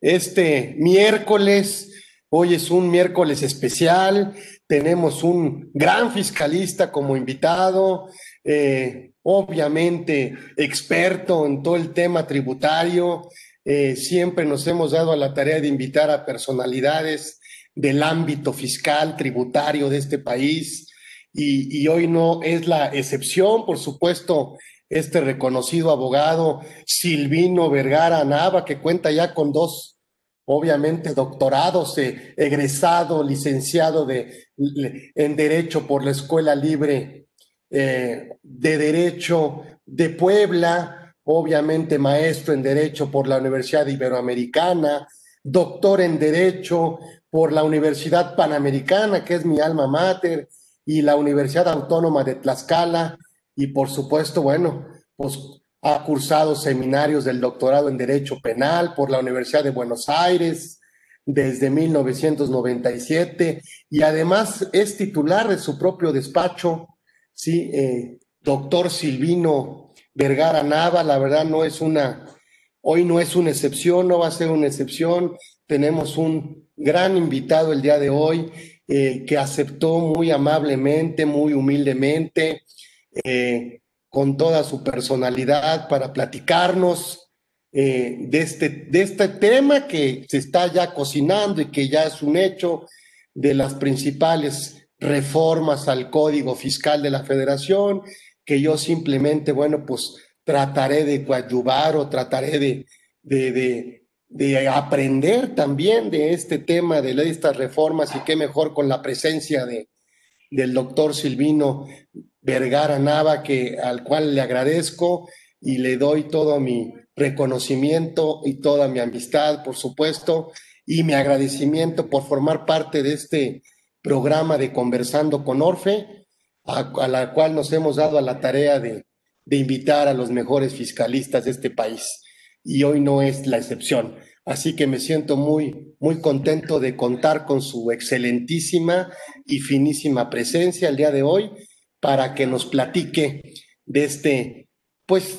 este miércoles. Hoy es un miércoles especial. Tenemos un gran fiscalista como invitado, eh, obviamente experto en todo el tema tributario. Eh, siempre nos hemos dado a la tarea de invitar a personalidades del ámbito fiscal, tributario de este país. Y, y hoy no es la excepción, por supuesto, este reconocido abogado Silvino Vergara Nava, que cuenta ya con dos, obviamente, doctorados, eh, egresado, licenciado de, en Derecho por la Escuela Libre eh, de Derecho de Puebla, obviamente maestro en Derecho por la Universidad Iberoamericana, doctor en Derecho por la Universidad Panamericana, que es mi alma mater, y la Universidad Autónoma de Tlaxcala, y por supuesto, bueno, pues ha cursado seminarios del doctorado en Derecho Penal por la Universidad de Buenos Aires desde 1997 y además es titular de su propio despacho, sí, eh, doctor Silvino Vergara Nava, la verdad no es una, hoy no es una excepción, no va a ser una excepción, tenemos un gran invitado el día de hoy eh, que aceptó muy amablemente, muy humildemente eh, con toda su personalidad para platicarnos eh, de, este, de este tema que se está ya cocinando y que ya es un hecho de las principales reformas al Código Fiscal de la Federación, que yo simplemente, bueno, pues trataré de coadyuvar o trataré de, de, de, aprender también de este tema, de estas reformas y qué mejor con la presencia de, del doctor Silvino Vergara Nava, que, al cual le agradezco y le doy todo mi reconocimiento y toda mi amistad, por supuesto, y mi agradecimiento por formar parte de este programa de Conversando con Orfe, a, la cual nos hemos dado a la tarea de, de invitar a los mejores fiscalistas de este país. Y hoy no es la excepción. Así que me siento muy, muy contento de contar con su excelentísima y finísima presencia el día de hoy para que nos platique de este, pues,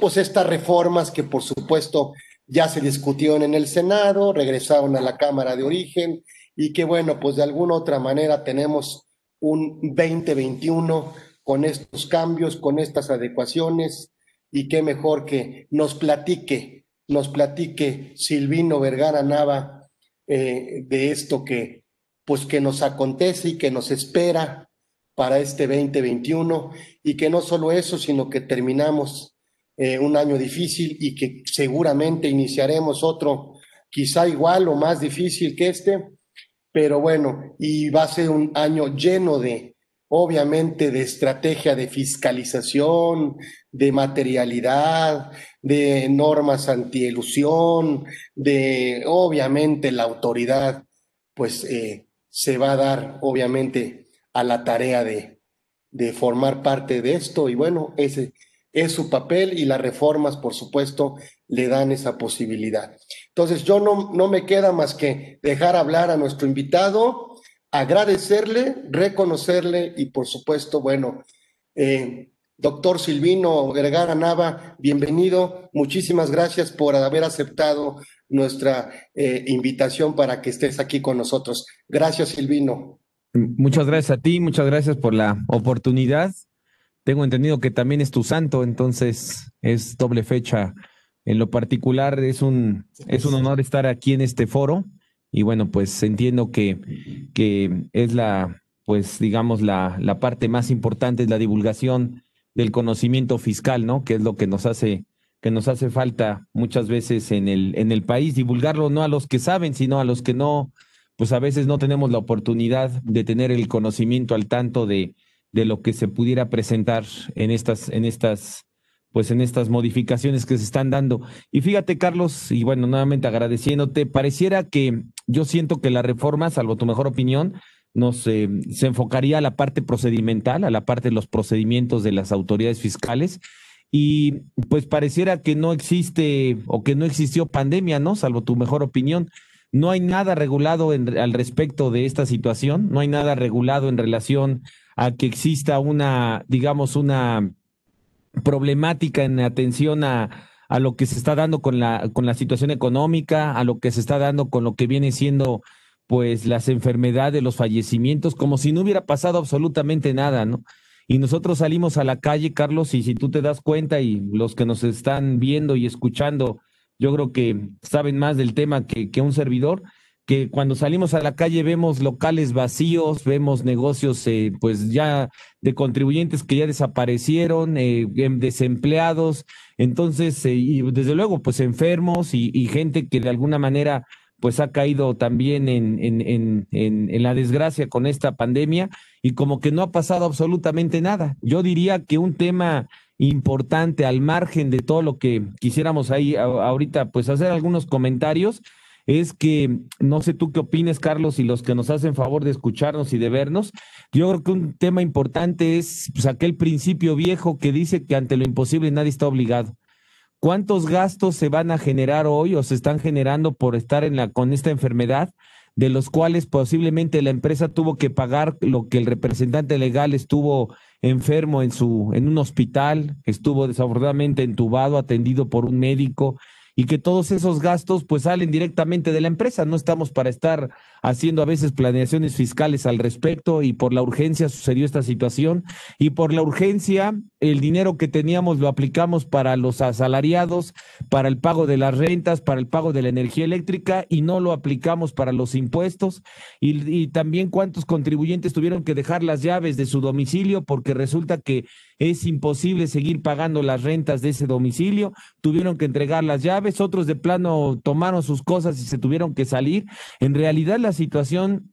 pues estas reformas que por supuesto ya se discutieron en el Senado, regresaron a la Cámara de Origen y que bueno, pues de alguna otra manera tenemos un 2021 con estos cambios, con estas adecuaciones y qué mejor que nos platique, nos platique Silvino Vergara Nava eh, de esto que pues que nos acontece y que nos espera para este 2021 y que no solo eso, sino que terminamos eh, un año difícil y que seguramente iniciaremos otro quizá igual o más difícil que este, pero bueno, y va a ser un año lleno de, obviamente, de estrategia de fiscalización, de materialidad, de normas antielusión, de, obviamente, la autoridad, pues eh, se va a dar, obviamente, a la tarea de, de formar parte de esto y bueno, ese es su papel y las reformas, por supuesto, le dan esa posibilidad. Entonces, yo no, no me queda más que dejar hablar a nuestro invitado, agradecerle, reconocerle y, por supuesto, bueno, eh, doctor Silvino Vergara Nava, bienvenido. Muchísimas gracias por haber aceptado nuestra eh, invitación para que estés aquí con nosotros. Gracias, Silvino. Muchas gracias a ti, muchas gracias por la oportunidad. Tengo entendido que también es tu santo, entonces es doble fecha. En lo particular es un, es un honor estar aquí en este foro y bueno, pues entiendo que, que es la, pues digamos, la, la parte más importante es la divulgación del conocimiento fiscal, ¿no? Que es lo que nos hace, que nos hace falta muchas veces en el, en el país, divulgarlo no a los que saben, sino a los que no, pues a veces no tenemos la oportunidad de tener el conocimiento al tanto de, de lo que se pudiera presentar en estas, en estas, pues en estas modificaciones que se están dando. Y fíjate, Carlos, y bueno, nuevamente agradeciéndote, pareciera que yo siento que la reforma, salvo tu mejor opinión, nos eh, se enfocaría a la parte procedimental, a la parte de los procedimientos de las autoridades fiscales. Y pues pareciera que no existe o que no existió pandemia, ¿no? Salvo tu mejor opinión. No hay nada regulado al respecto de esta situación, no hay nada regulado en relación a que exista una, digamos, una problemática en atención a, a lo que se está dando con la, con la situación económica, a lo que se está dando con lo que viene siendo pues las enfermedades, los fallecimientos, como si no hubiera pasado absolutamente nada, ¿no? Y nosotros salimos a la calle, Carlos, y si tú te das cuenta y los que nos están viendo y escuchando, yo creo que saben más del tema que, que un servidor, que cuando salimos a la calle vemos locales vacíos, vemos negocios eh, pues ya de contribuyentes que ya desaparecieron, eh, em, desempleados, entonces, eh, y desde luego pues enfermos y, y gente que de alguna manera pues ha caído también en, en, en, en, la desgracia con esta pandemia y como que no ha pasado absolutamente nada. Yo diría que un tema importante al margen de todo lo que quisiéramos ahí ahorita, pues hacer algunos comentarios, es que no sé tú qué opines, Carlos, y los que nos hacen favor de escucharnos y de vernos. Yo creo que un tema importante es pues, aquel principio viejo que dice que ante lo imposible nadie está obligado. ¿Cuántos gastos se van a generar hoy o se están generando por estar en la, con esta enfermedad? De los cuales posiblemente la empresa tuvo que pagar lo que el representante legal estuvo enfermo en su en un hospital, estuvo desafortunadamente entubado, atendido por un médico, y que todos esos gastos pues salen directamente de la empresa. No estamos para estar haciendo a veces planeaciones fiscales al respecto y por la urgencia sucedió esta situación. Y por la urgencia el dinero que teníamos lo aplicamos para los asalariados, para el pago de las rentas, para el pago de la energía eléctrica y no lo aplicamos para los impuestos. Y, también cuántos contribuyentes tuvieron que dejar las llaves de su domicilio porque resulta que es imposible seguir pagando las rentas de ese domicilio, tuvieron que entregar las llaves, otros de plano tomaron sus cosas y se tuvieron que salir. En realidad la situación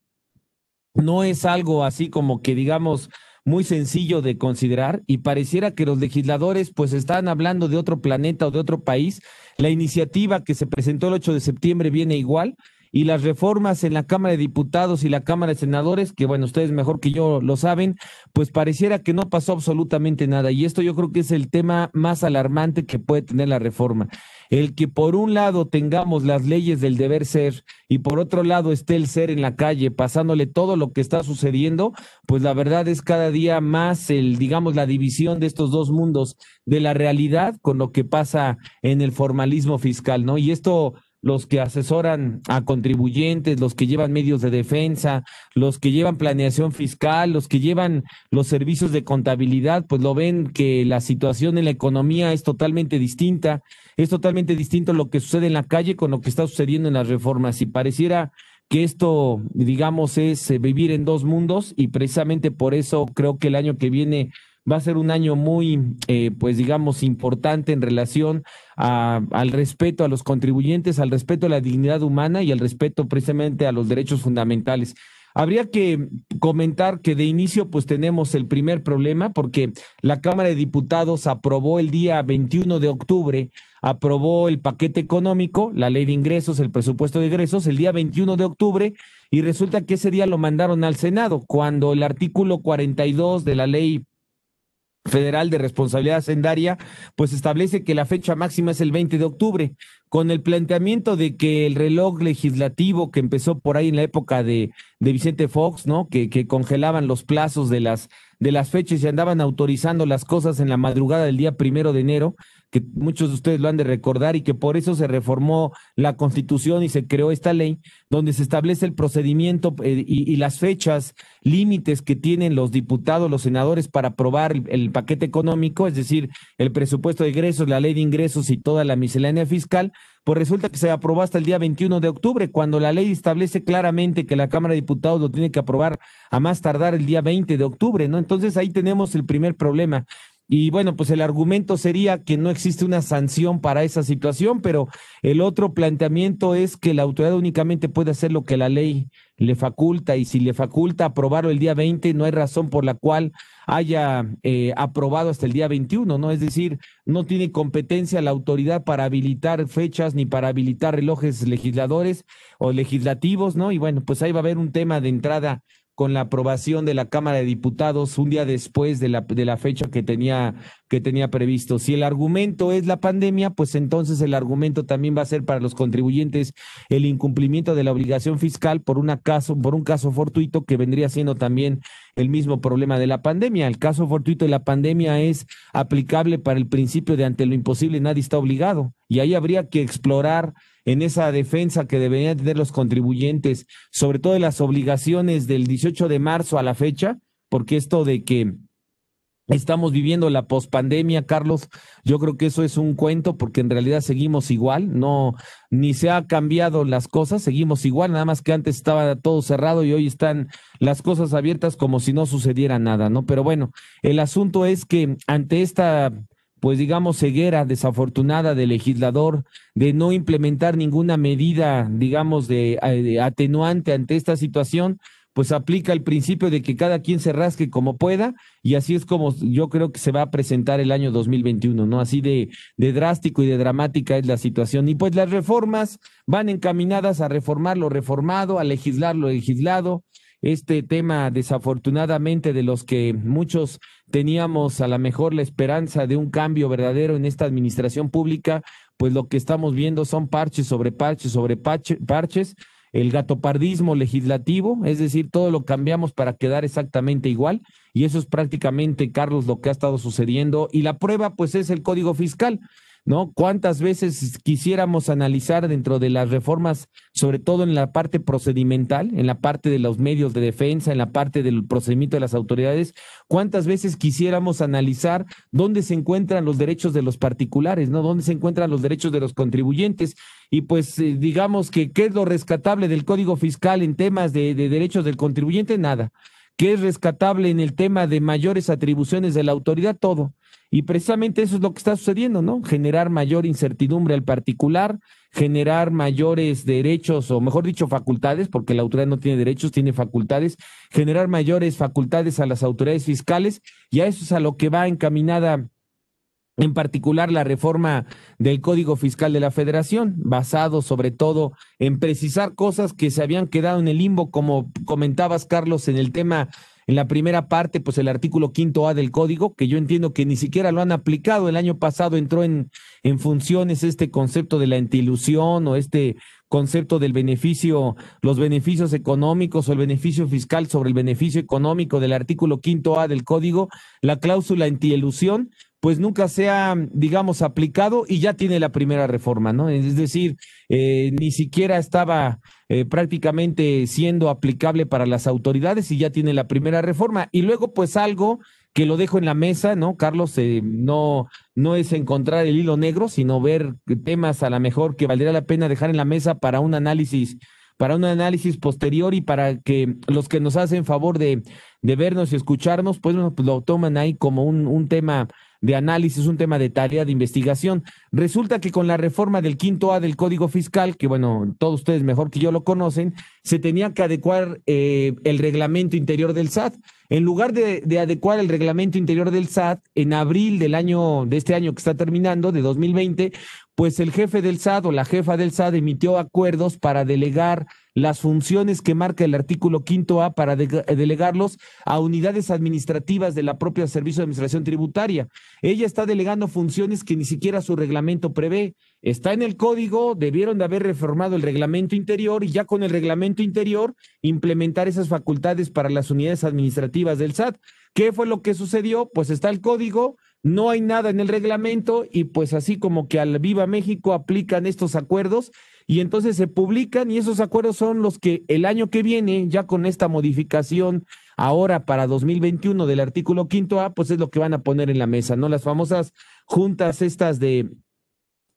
no es algo así como que digamos muy sencillo de considerar y pareciera que los legisladores pues están hablando de otro planeta o de otro país. La iniciativa que se presentó el 8 de septiembre viene igual y las reformas en la Cámara de Diputados y la Cámara de Senadores, que bueno, ustedes mejor que yo lo saben, pues pareciera que no pasó absolutamente nada. Y esto yo creo que es el tema más alarmante que puede tener la reforma. El que por un lado tengamos las leyes del deber ser y por otro lado esté el ser en la calle pasándole todo lo que está sucediendo, pues la verdad es cada día más el, digamos, la división de estos dos mundos de la realidad con lo que pasa en el formalismo fiscal, ¿no? Y esto los que asesoran a contribuyentes, los que llevan medios de defensa, los que llevan planeación fiscal, los que llevan los servicios de contabilidad, pues lo ven que la situación en la economía es totalmente distinta, es totalmente distinto lo que sucede en la calle con lo que está sucediendo en las reformas. Y pareciera que esto, digamos, es eh, vivir en dos mundos y precisamente por eso creo que el año que viene va a ser un año muy, eh, pues digamos, importante en relación a, al respeto a los contribuyentes, al respeto a la dignidad humana y al respeto precisamente a los derechos fundamentales. Habría que comentar que de inicio pues tenemos el primer problema porque la Cámara de Diputados aprobó el día 21 de octubre, aprobó el paquete económico, la ley de ingresos, el presupuesto de ingresos, el día 21 de octubre y resulta que ese día lo mandaron al Senado cuando el artículo 42 de la ley Federal de Responsabilidad Hacendaria, pues establece que la fecha máxima es el 20 de octubre, con el planteamiento de que el reloj legislativo que empezó por ahí en la época de, de Vicente Fox, ¿no? Que, que congelaban los plazos de las, de las fechas y andaban autorizando las cosas en la madrugada del día primero de enero, que muchos de ustedes lo han de recordar y que por eso se reformó la constitución y se creó esta ley donde se establece el procedimiento eh, y, las fechas límites que tienen los diputados, los senadores para aprobar el, el, paquete económico, es decir, el presupuesto de ingresos, la ley de ingresos y toda la miscelánea fiscal, pues resulta que se aprobó hasta el día 21 de octubre, cuando la ley establece claramente que la Cámara de Diputados lo tiene que aprobar a más tardar el día 20 de octubre, ¿no? Entonces ahí tenemos el primer problema. Y bueno, pues el argumento sería que no existe una sanción para esa situación, pero el otro planteamiento es que la autoridad únicamente puede hacer lo que la ley le faculta y si le faculta aprobarlo el día 20, no hay razón por la cual haya eh, aprobado hasta el día 21, ¿no? Es decir, no tiene competencia la autoridad para habilitar fechas ni para habilitar relojes legisladores o legislativos, ¿no? Y bueno, pues ahí va a haber un tema de entrada con la aprobación de la Cámara de Diputados un día después de la, de la fecha que tenía, que tenía previsto. Si el argumento es la pandemia, pues entonces el argumento también va a ser para los contribuyentes el incumplimiento de la obligación fiscal por, caso, por un caso fortuito que vendría siendo también el mismo problema de la pandemia. El caso fortuito de la pandemia es aplicable para el principio de ante lo imposible nadie está obligado. Y ahí habría que explorar en esa defensa que deberían tener los contribuyentes, sobre todo de las obligaciones del 18 de marzo a la fecha, porque esto de que Estamos viviendo la pospandemia, Carlos. Yo creo que eso es un cuento porque en realidad seguimos igual, no ni se ha cambiado las cosas, seguimos igual, nada más que antes estaba todo cerrado y hoy están las cosas abiertas como si no sucediera nada, ¿no? Pero bueno, el asunto es que ante esta pues digamos ceguera desafortunada del legislador de no implementar ninguna medida, digamos de, eh, de atenuante ante esta situación, pues aplica el principio de que cada quien se rasque como pueda y así es como yo creo que se va a presentar el año 2021, ¿no? Así de, de drástico y de dramática es la situación. Y pues las reformas van encaminadas a reformar lo reformado, a legislar lo legislado. Este tema, desafortunadamente, de los que muchos teníamos a lo mejor la esperanza de un cambio verdadero en esta administración pública, pues lo que estamos viendo son parches sobre parches sobre parches el gatopardismo legislativo, es decir, todo lo cambiamos para quedar exactamente igual y eso es prácticamente, Carlos, lo que ha estado sucediendo y la prueba pues es el código fiscal. ¿No? ¿Cuántas veces quisiéramos analizar dentro de las reformas, sobre todo en la parte procedimental, en la parte de los medios de defensa, en la parte del procedimiento de las autoridades, cuántas veces quisiéramos analizar dónde se encuentran los derechos de los particulares, ¿no? ¿Dónde se encuentran los derechos de los contribuyentes? Y pues eh, digamos que, ¿qué es lo rescatable del Código Fiscal en temas de, de derechos del contribuyente? Nada. ¿Qué es rescatable en el tema de mayores atribuciones de la autoridad? Todo. Y precisamente eso es lo que está sucediendo, ¿no? Generar mayor incertidumbre al particular, generar mayores derechos, o mejor dicho, facultades, porque la autoridad no tiene derechos, tiene facultades, generar mayores facultades a las autoridades fiscales, y a eso es a lo que va encaminada en particular la reforma del Código Fiscal de la Federación, basado sobre todo en precisar cosas que se habían quedado en el limbo, como comentabas, Carlos, en el tema en la primera parte, pues el artículo quinto A del código, que yo entiendo que ni siquiera lo han aplicado. El año pasado entró en, en funciones este concepto de la antilusión o este concepto del beneficio, los beneficios económicos o el beneficio fiscal sobre el beneficio económico del artículo quinto A del código, la cláusula antielusión, pues nunca se ha, digamos, aplicado y ya tiene la primera reforma, ¿no? Es decir, eh, ni siquiera estaba eh, prácticamente siendo aplicable para las autoridades y ya tiene la primera reforma. Y luego, pues algo que lo dejo en la mesa, ¿no? Carlos, eh, no, no es encontrar el hilo negro, sino ver temas a lo mejor que valdría la pena dejar en la mesa para un análisis para un análisis posterior y para que los que nos hacen favor de, de vernos y escucharnos, pues, pues lo toman ahí como un, un tema de análisis, un tema de tarea de investigación. Resulta que con la reforma del quinto A del Código Fiscal, que bueno, todos ustedes mejor que yo lo conocen, se tenía que adecuar eh, el reglamento interior del SAT. En lugar de, de, adecuar el reglamento interior del SAT, en abril del año, de este año que está terminando, de 2020, pues el jefe del SAT o la jefa del SAT emitió acuerdos para delegar las funciones que marca el artículo quinto A para de delegarlos a unidades administrativas de la propia Servicio de Administración Tributaria. Ella está delegando funciones que ni siquiera su reglamento prevé. Está en el código, debieron de haber reformado el reglamento interior y ya con el reglamento interior implementar esas facultades para las unidades administrativas del SAT. ¿Qué fue lo que sucedió? Pues está el código, no hay nada en el reglamento y pues así como que al Viva México aplican estos acuerdos y entonces se publican y esos acuerdos son los que el año que viene, ya con esta modificación ahora para 2021 del artículo quinto A, pues es lo que van a poner en la mesa, ¿no? Las famosas juntas estas de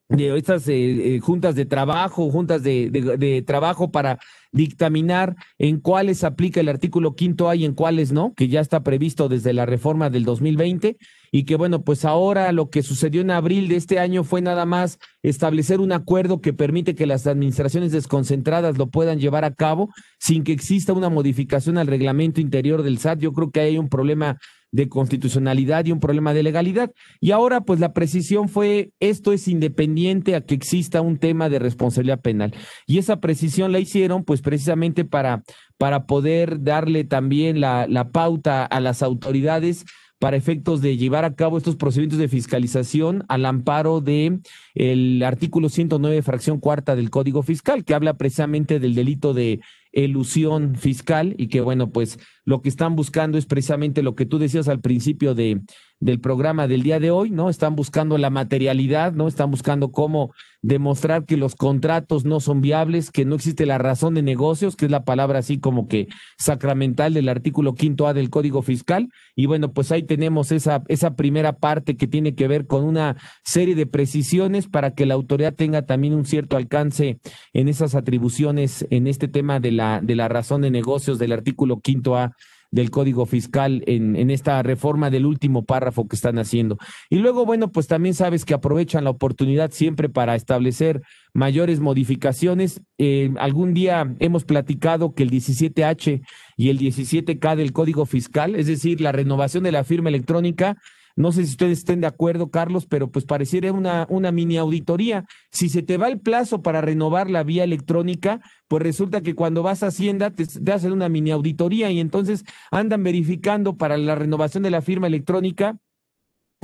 de estas eh, eh, juntas de trabajo, juntas de, trabajo para dictaminar en cuáles aplica el artículo quinto A y en cuáles no, que ya está previsto desde la reforma del 2020 y que bueno, pues ahora lo que sucedió en abril de este año fue nada más establecer un acuerdo que permite que las administraciones desconcentradas lo puedan llevar a cabo sin que exista una modificación al reglamento interior del SAT. Yo creo que hay un problema de constitucionalidad y un problema de legalidad. Y ahora, pues la precisión fue, esto es independiente a que exista un tema de responsabilidad penal. Y esa precisión la hicieron, pues precisamente para, para poder darle también la, la pauta a las autoridades para efectos de llevar a cabo estos procedimientos de fiscalización al amparo de el artículo 109 fracción cuarta del Código Fiscal que habla precisamente del delito de elusión fiscal y que bueno, pues lo que están buscando es precisamente lo que tú decías al principio de, del programa del día de hoy, ¿no? Están buscando la materialidad, ¿no? Están buscando cómo demostrar que los contratos no son viables, que no existe la razón de negocios, que es la palabra así como que sacramental del artículo quinto A del Código Fiscal. Y bueno, pues ahí tenemos esa, esa primera parte que tiene que ver con una serie de precisiones para que la autoridad tenga también un cierto alcance en esas atribuciones, en este tema de la, de la razón de negocios del artículo quinto A del Código Fiscal en, en, esta reforma del último párrafo que están haciendo. Y luego, bueno, pues también sabes que aprovechan la oportunidad siempre para establecer mayores modificaciones. Eh, algún día hemos platicado que el 17H y el 17K del Código Fiscal, es decir, la renovación de la firma electrónica, no sé si ustedes estén de acuerdo, Carlos, pero pues pareciera una, una mini auditoría. Si se te va el plazo para renovar la vía electrónica, pues resulta que cuando vas a Hacienda te, te hacen una mini auditoría y entonces andan verificando para la renovación de la firma electrónica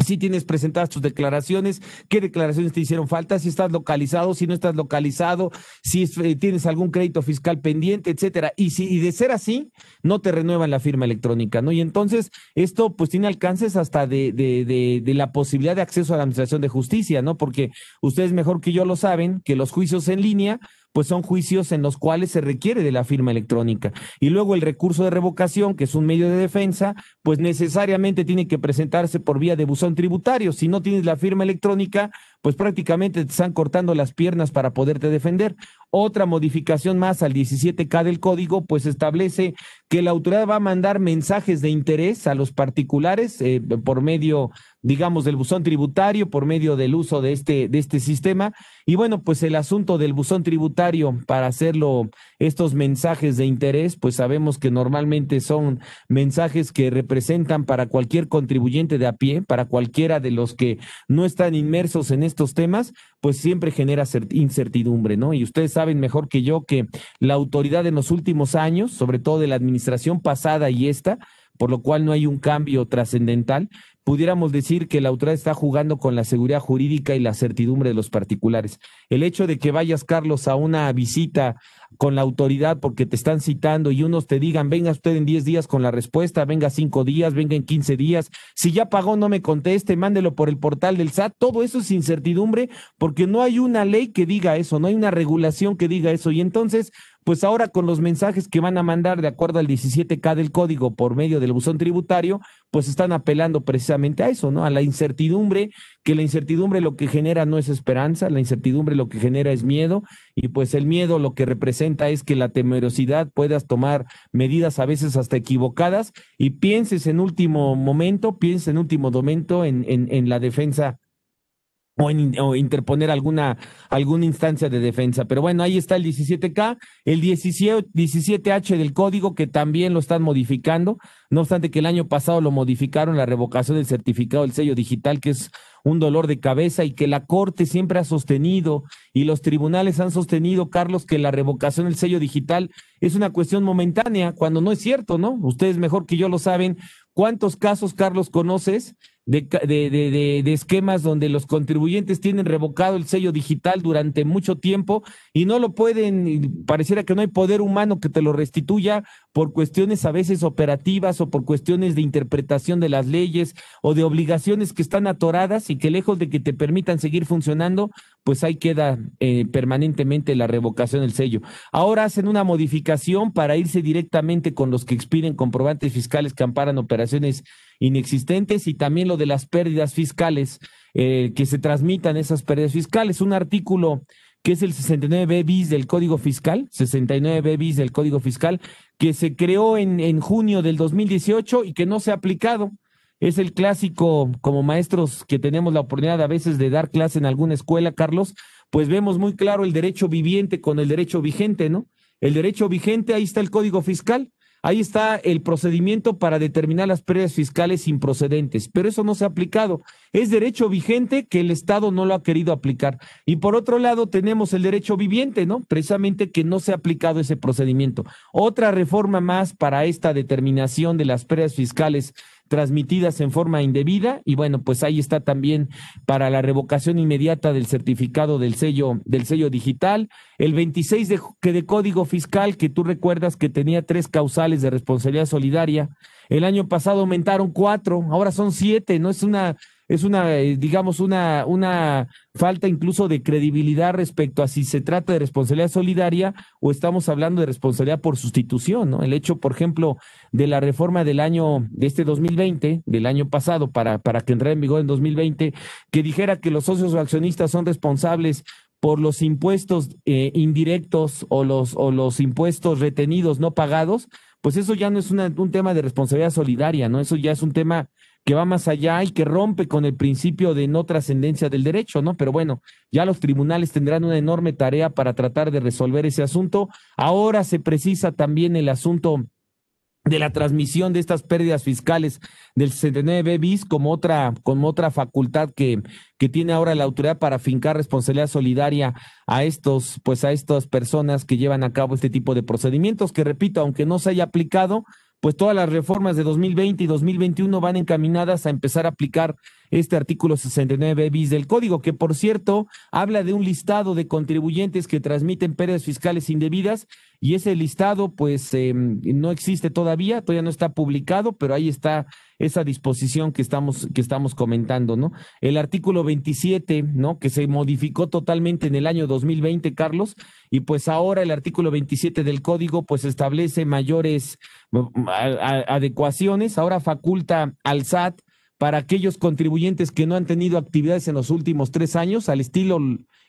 si tienes presentadas tus declaraciones, qué declaraciones te hicieron falta, si estás localizado, si no estás localizado, si eh, tienes algún crédito fiscal pendiente, etcétera. Y si y de ser así, no te renuevan la firma electrónica, ¿no? Y entonces esto pues tiene alcances hasta de, de, de, de la posibilidad de acceso a la administración de justicia, ¿no? Porque ustedes mejor que yo lo saben, que los juicios en línea pues son juicios en los cuales se requiere de la firma electrónica. Y luego el recurso de revocación, que es un medio de defensa, pues necesariamente tiene que presentarse por vía de buzón tributario. Si no tienes la firma electrónica, pues prácticamente te están cortando las piernas para poderte defender. Otra modificación más al 17K del código, pues establece que la autoridad va a mandar mensajes de interés a los particulares eh, por medio, digamos, del buzón tributario, por medio del uso de este, de este sistema. Y bueno, pues el asunto del buzón tributario para hacerlo, estos mensajes de interés, pues sabemos que normalmente son mensajes que representan para cualquier contribuyente de a pie, para cualquiera de los que no están inmersos en estos temas, pues siempre genera incertidumbre, ¿no? Y ustedes saben mejor que yo que la autoridad en los últimos años, sobre todo de la administración pasada y esta, por lo cual no hay un cambio trascendental, pudiéramos decir que la autoridad está jugando con la seguridad jurídica y la certidumbre de los particulares. El hecho de que vayas, Carlos, a una visita con la autoridad porque te están citando y unos te digan, venga usted en 10 días con la respuesta, venga cinco días, venga en 15 días, si ya pagó no me conteste, mándelo por el portal del SAT, todo eso es incertidumbre porque no hay una ley que diga eso, no hay una regulación que diga eso y entonces pues ahora con los mensajes que van a mandar de acuerdo al 17K del código por medio del buzón tributario, pues están apelando precisamente a eso, ¿no? A la incertidumbre, que la incertidumbre lo que genera no es esperanza, la incertidumbre lo que genera es miedo, y pues el miedo lo que representa es que la temerosidad puedas tomar medidas a veces hasta equivocadas y pienses en último momento, pienses en último momento en, en, en la defensa o, en, interponer alguna, alguna instancia de defensa. Pero bueno, ahí está el 17K, el 17, 17H del código que también lo están modificando, no obstante que el año pasado lo modificaron, la revocación del certificado del sello digital, que es un dolor de cabeza y que la Corte siempre ha sostenido y los tribunales han sostenido, Carlos, que la revocación del sello digital es una cuestión momentánea, cuando no es cierto, ¿no? Ustedes mejor que yo lo saben. ¿Cuántos casos, Carlos, conoces de, de, de, de, esquemas donde los contribuyentes tienen revocado el sello digital durante mucho tiempo y no lo pueden, pareciera que no hay poder humano que te lo restituya por cuestiones a veces operativas o por cuestiones de interpretación de las leyes o de obligaciones que están atoradas y que lejos de que te permitan seguir funcionando, pues ahí queda eh, permanentemente la revocación del sello. Ahora hacen una modificación para irse directamente con los que expiden comprobantes fiscales que amparan operaciones inexistentes y también lo de las pérdidas fiscales, eh, que se transmitan esas pérdidas fiscales. Un artículo que es el 69B bis del Código Fiscal, 69B bis del Código Fiscal, que se creó en, en junio del 2018 y que no se ha aplicado. Es el clásico, como maestros que tenemos la oportunidad a veces de dar clase en alguna escuela, Carlos, pues vemos muy claro el derecho viviente con el derecho vigente, ¿no? El derecho vigente, ahí está el Código Fiscal, Ahí está el procedimiento para determinar las pérdidas fiscales improcedentes, pero eso no se ha aplicado. Es derecho vigente que el Estado no lo ha querido aplicar. Y por otro lado tenemos el derecho viviente, ¿no? Precisamente que no se ha aplicado ese procedimiento. Otra reforma más para esta determinación de las pérdidas fiscales transmitidas en forma indebida y bueno, pues ahí está también para la revocación inmediata del certificado del sello del sello digital, el 26 de, de código fiscal que tú recuerdas que tenía tres causales de responsabilidad solidaria, el año pasado aumentaron cuatro, ahora son siete, no es una es una, eh, digamos, una, una falta incluso de credibilidad respecto a si se trata de responsabilidad solidaria o estamos hablando de responsabilidad por sustitución, ¿no? El hecho, por ejemplo, de la reforma del año, de este 2020, del año pasado, para, para que entrara en vigor en 2020, que dijera que los socios o accionistas son responsables por los impuestos eh, indirectos o los, o los impuestos retenidos no pagados, pues eso ya no es un tema de responsabilidad solidaria, ¿no? Eso ya es un tema que va más allá y que rompe con el principio de no trascendencia del derecho, ¿no? Pero bueno, ya los tribunales tendrán una enorme tarea para tratar de resolver ese asunto. Ahora se precisa también el asunto de la transmisión de estas pérdidas fiscales del 69 bis como otra, como otra facultad que, que tiene ahora la autoridad para fincar responsabilidad solidaria a estos, pues a estas personas que llevan a cabo este tipo de procedimientos, que repito, aunque no se haya aplicado, pues todas las reformas de 2020 y 2021 van encaminadas a empezar a aplicar este artículo 69 bis del código, que por cierto habla de un listado de contribuyentes que transmiten pérdidas fiscales indebidas y ese listado pues em, no existe todavía, todavía no está publicado, pero ahí está esa disposición que estamos, que estamos comentando, ¿no? El artículo 27, ¿no? Que se modificó totalmente en el año 2020, Carlos, y pues ahora el artículo 27 del código pues establece mayores adecuaciones, ahora faculta al SAT para aquellos contribuyentes que no han tenido actividades en los últimos tres años, al estilo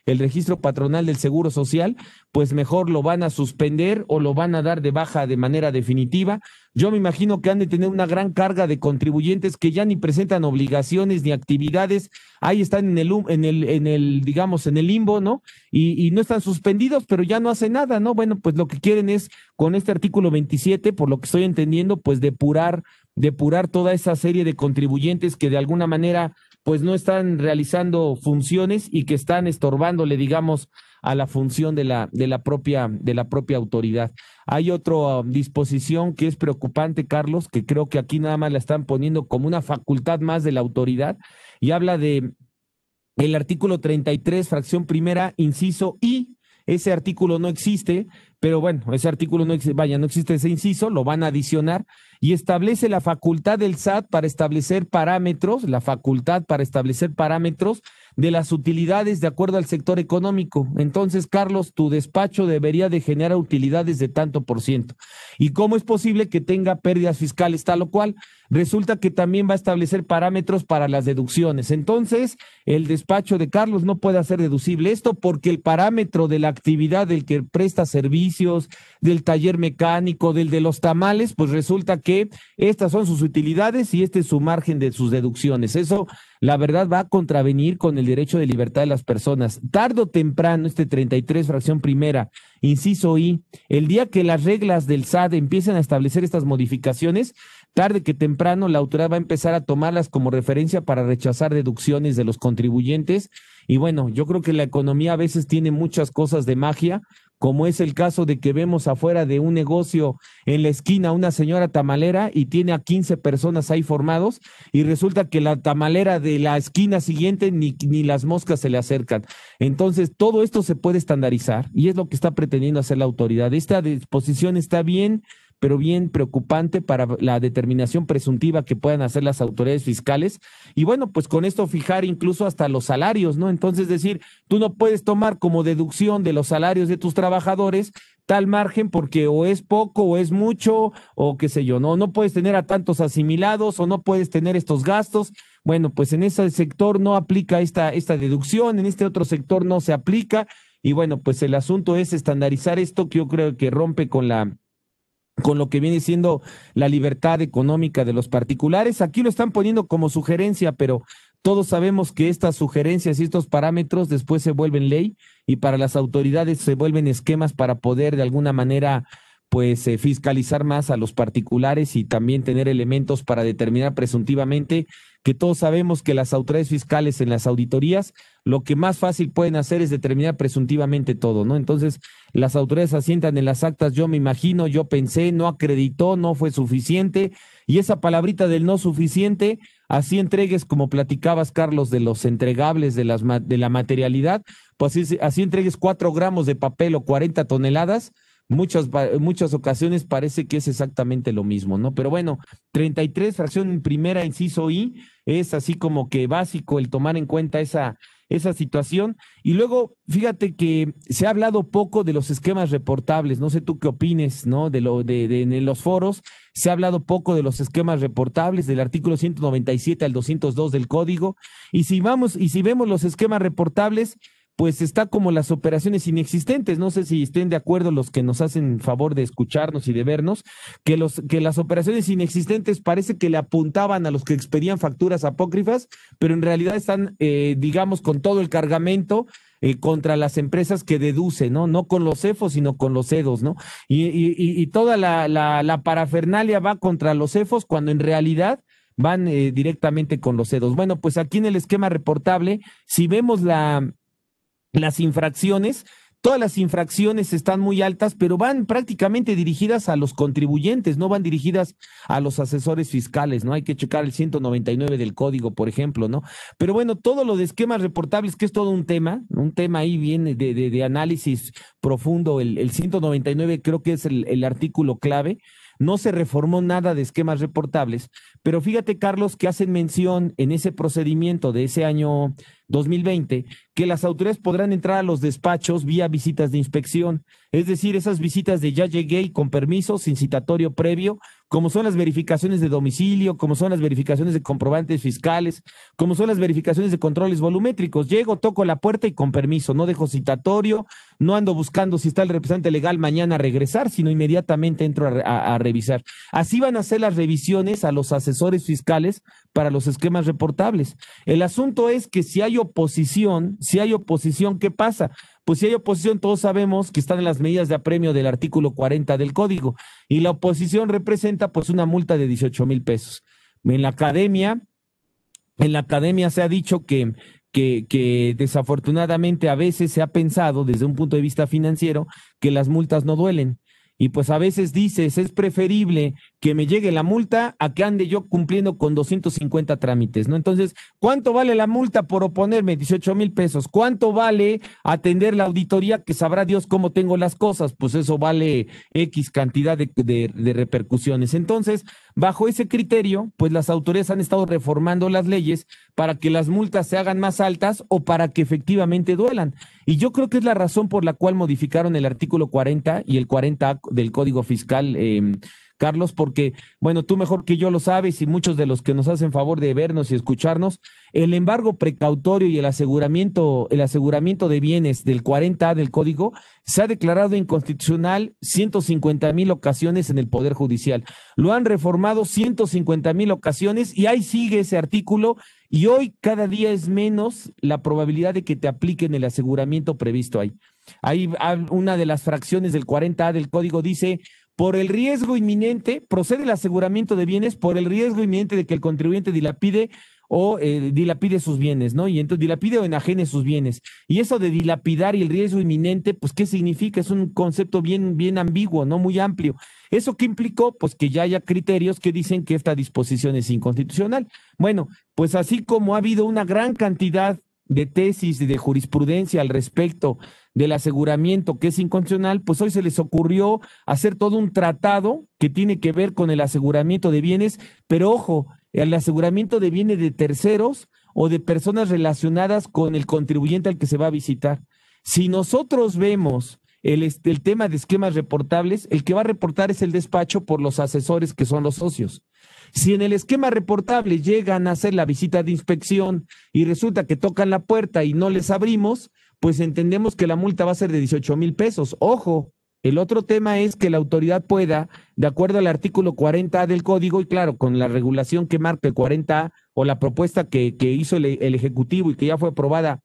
el registro patronal del Seguro Social, pues mejor lo van a suspender o lo van a dar de baja de manera definitiva. Yo me imagino que han de tener una gran carga de contribuyentes que ya ni presentan obligaciones ni actividades, ahí están en el, en el, en el digamos, en el limbo, ¿no? Y, no están suspendidos, pero ya no hacen nada, ¿no? Bueno, pues lo que quieren es, con este artículo 27, por lo que estoy entendiendo, pues depurar, depurar toda esa serie de contribuyentes que de alguna manera pues no están realizando funciones y que están estorbándole, digamos, a la función de la, de la, propia, de la propia autoridad. Hay otra um, disposición que es preocupante, Carlos, que creo que aquí nada más la están poniendo como una facultad más de la autoridad y habla de el artículo 33, fracción primera, inciso I. Ese artículo no existe, pero bueno, ese artículo no existe, vaya, no existe ese inciso, lo van a adicionar y establece la facultad del SAT para establecer parámetros, la facultad para establecer parámetros de las utilidades de acuerdo al sector económico. Entonces, Carlos, tu despacho debería de generar utilidades de tanto por ciento. ¿Y cómo es posible que tenga pérdidas fiscales tal o cual? Resulta que también va a establecer parámetros para las deducciones. Entonces, el despacho de Carlos no puede hacer deducible esto porque el parámetro de la actividad del que presta servicios, del taller mecánico, del de los tamales, pues resulta que estas son sus utilidades y este es su margen de sus deducciones. Eso, la verdad, va a contravenir con el derecho de libertad de las personas. Tardo o temprano, este 33, fracción primera, inciso I, el día que las reglas del SAT empiecen a establecer estas modificaciones, tarde que temprano la autoridad va a empezar a tomarlas como referencia para rechazar deducciones de los contribuyentes. Y bueno, yo creo que la economía a veces tiene muchas cosas de magia, como es el caso de que vemos afuera de un negocio en la esquina una señora tamalera y tiene a 15 personas ahí formados y resulta que la tamalera de la esquina siguiente ni, ni las moscas se le acercan. Entonces, todo esto se puede estandarizar y es lo que está pretendiendo hacer la autoridad. Esta disposición está bien pero bien preocupante para la determinación presuntiva que puedan hacer las autoridades fiscales. Y bueno, pues con esto fijar incluso hasta los salarios, ¿no? Entonces decir, tú no puedes tomar como deducción de los salarios de tus trabajadores tal margen porque o es poco o es mucho o qué sé yo, no, no puedes tener a tantos asimilados o no puedes tener estos gastos. Bueno, pues en ese sector no aplica esta, esta deducción, en este otro sector no se aplica. Y bueno, pues el asunto es estandarizar esto que yo creo que rompe con la con lo que viene siendo la libertad económica de los particulares. Aquí lo están poniendo como sugerencia, pero todos sabemos que estas sugerencias y estos parámetros después se vuelven ley y para las autoridades se vuelven esquemas para poder de alguna manera pues eh, fiscalizar más a los particulares y también tener elementos para determinar presuntivamente que todos sabemos que las autoridades fiscales en las auditorías lo que más fácil pueden hacer es determinar presuntivamente todo, ¿no? Entonces, las autoridades asientan en las actas, yo me imagino, yo pensé, no acreditó, no fue suficiente, y esa palabrita del no suficiente, así entregues, como platicabas, Carlos, de los entregables de, las, de la materialidad, pues así, entregues cuatro gramos de papel o 40 toneladas, muchas, muchas ocasiones parece que es exactamente lo mismo, ¿no? Pero bueno, 33 fracción primera, inciso I, es así como que básico el tomar en cuenta esa, esa situación. Y luego, fíjate que se ha hablado poco de los esquemas reportables, no sé tú qué opines, ¿no? De lo de, de en los foros se ha hablado poco de los esquemas reportables del artículo 197 al 202 del código. Y si vamos y si vemos los esquemas reportables, pues está como las operaciones inexistentes. No sé si estén de acuerdo los que nos hacen favor de escucharnos y de vernos, que, los, que las operaciones inexistentes parece que le apuntaban a los que expedían facturas apócrifas, pero en realidad están, eh, digamos, con todo el cargamento eh, contra las empresas que deducen, ¿no? No con los CEFOS, sino con los CEDOS, ¿no? Y, y, toda la, la, la, parafernalia va contra los CEFOS cuando en realidad van eh, directamente con los CEDOS. Bueno, pues aquí en el esquema reportable, si vemos la, las infracciones, todas las infracciones están muy altas, pero van prácticamente dirigidas a los contribuyentes, no van dirigidas a los asesores fiscales, ¿no? Hay que checar el 199 del código, por ejemplo, ¿no? Pero bueno, todo lo de esquemas reportables, que es todo un tema, un tema ahí viene de, de, análisis profundo, el, el, 199 creo que es el artículo clave, no se reformó nada de esquemas reportables, pero fíjate, Carlos, que hacen mención en ese procedimiento de ese año 2020 que las autoridades podrán entrar a los despachos vía visitas de inspección, es decir, esas visitas de ya llegué y con permiso, sin citatorio previo, como son las verificaciones de domicilio, como son las verificaciones de comprobantes fiscales, como son las verificaciones de controles volumétricos. Llego, toco la puerta y con permiso, no dejo citatorio, no ando buscando si está el representante legal mañana a regresar, sino inmediatamente entro a, a, a revisar. Así van a hacer las revisiones a los asesores fiscales para los esquemas reportables. El asunto es que si hay oposición, si hay oposición, ¿qué pasa? Pues si hay oposición, todos sabemos que están en las medidas de apremio del artículo 40 del código y la oposición representa pues una multa de 18 mil pesos. En la academia, en la academia se ha dicho que, que, que desafortunadamente a veces se ha pensado desde un punto de vista financiero que las multas no duelen. Y pues a veces dices, es preferible que me llegue la multa a que ande yo cumpliendo con 250 trámites, ¿no? Entonces, ¿cuánto vale la multa por oponerme? 18 mil pesos. ¿Cuánto vale atender la auditoría que sabrá Dios cómo tengo las cosas? Pues eso vale X cantidad de, de, de repercusiones. Entonces, bajo ese criterio, pues las autoridades han estado reformando las leyes para que las multas se hagan más altas o para que efectivamente duelan. Y yo creo que es la razón por la cual modificaron el artículo 40 y el 40 del Código Fiscal. Eh, Carlos, porque, bueno, tú mejor que yo lo sabes y muchos de los que nos hacen favor de vernos y escucharnos, el embargo precautorio y el aseguramiento, el aseguramiento de bienes del 40A del código se ha declarado inconstitucional 150 mil ocasiones en el Poder Judicial. Lo han reformado 150 mil ocasiones y ahí sigue ese artículo y hoy cada día es menos la probabilidad de que te apliquen el aseguramiento previsto ahí. Ahí una de las fracciones del 40A del código dice por el riesgo inminente, procede el aseguramiento de bienes por el riesgo inminente de que el contribuyente dilapide o eh, dilapide sus bienes, ¿no? Y entonces dilapide o enajene sus bienes. Y eso de dilapidar y el riesgo inminente, pues, ¿qué significa? Es un concepto bien, bien ambiguo, ¿no? Muy amplio. ¿Eso qué implicó? Pues que ya haya criterios que dicen que esta disposición es inconstitucional. Bueno, pues así como ha habido una gran cantidad de tesis de jurisprudencia al respecto del aseguramiento que es inconstitucional, pues hoy se les ocurrió hacer todo un tratado que tiene que ver con el aseguramiento de bienes, pero ojo, el aseguramiento de bienes de terceros o de personas relacionadas con el contribuyente al que se va a visitar. Si nosotros vemos el, el tema de esquemas reportables, el que va a reportar es el despacho por los asesores que son los socios. Si en el esquema reportable llegan a hacer la visita de inspección y resulta que tocan la puerta y no les abrimos, pues entendemos que la multa va a ser de 18 mil pesos. Ojo, el otro tema es que la autoridad pueda, de acuerdo al artículo 40A del código, y claro, con la regulación que marca el 40A o la propuesta que, hizo el, Ejecutivo y que ya fue aprobada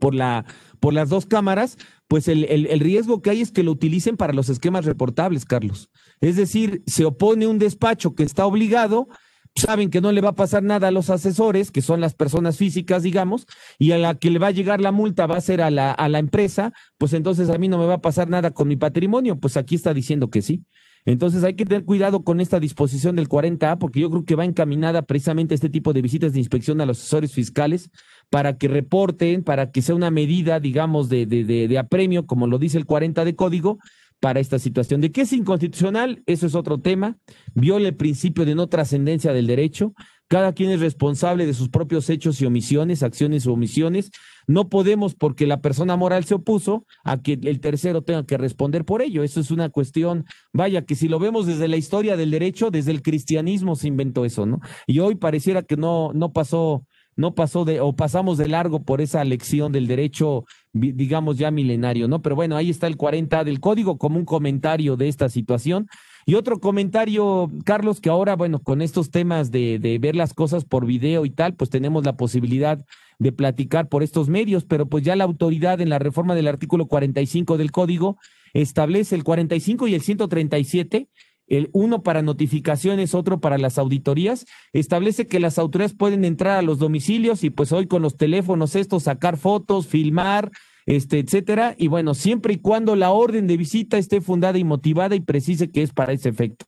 por, la, por las dos cámaras, pues el, el, el, riesgo que hay es que lo utilicen para los esquemas reportables, Carlos. Es decir, se opone un despacho que está obligado saben que no le va a pasar nada a los asesores, que son las personas físicas, digamos, y a la que le va a llegar la multa va a ser a la, a la empresa, pues entonces a mí no me va a pasar nada con mi patrimonio, pues aquí está diciendo que sí. Entonces hay que tener cuidado con esta disposición del 40A porque yo creo que va encaminada precisamente a este tipo de visitas de inspección a los asesores fiscales para que reporten, para que sea una medida, digamos, de, de, de, apremio, como lo dice el 40 de código, para esta situación. ¿De qué es inconstitucional? Eso es otro tema. Viola el principio de no trascendencia del derecho. Cada quien es responsable de sus propios hechos y omisiones, acciones o omisiones. No podemos, porque la persona moral se opuso, a que el tercero tenga que responder por ello. Eso es una cuestión, vaya, que si lo vemos desde la historia del derecho, desde el cristianismo se inventó eso, ¿no? Y hoy pareciera que no, no pasó no pasó de, o pasamos de largo por esa lección del derecho, digamos ya milenario, ¿no? Pero bueno, ahí está el 40 del código como un comentario de esta situación. Y otro comentario, Carlos, que ahora, bueno, con estos temas de, de ver las cosas por video y tal, pues tenemos la posibilidad de platicar por estos medios, pero pues ya la autoridad en la reforma del artículo 45 del código establece el 45 y el 137 el uno para notificaciones, otro para las auditorías, establece que las autoridades pueden entrar a los domicilios y pues hoy con los teléfonos estos sacar fotos, filmar, este, etcétera, y bueno, siempre y cuando la orden de visita esté fundada y motivada y precise que es para ese efecto.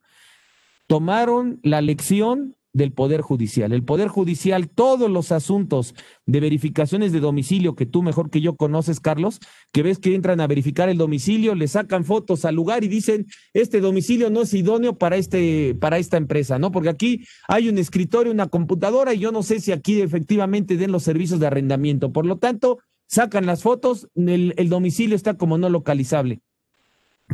Tomaron la lección del Poder Judicial. El Poder Judicial, todos los asuntos de verificaciones de domicilio que tú mejor que yo conoces, Carlos, que ves que entran a verificar el domicilio, le sacan fotos al lugar y dicen, este domicilio no es idóneo para, este, para esta empresa, ¿no? Porque aquí hay un escritorio, una computadora y yo no sé si aquí efectivamente den los servicios de arrendamiento. Por lo tanto, sacan las fotos, el, domicilio está como no localizable.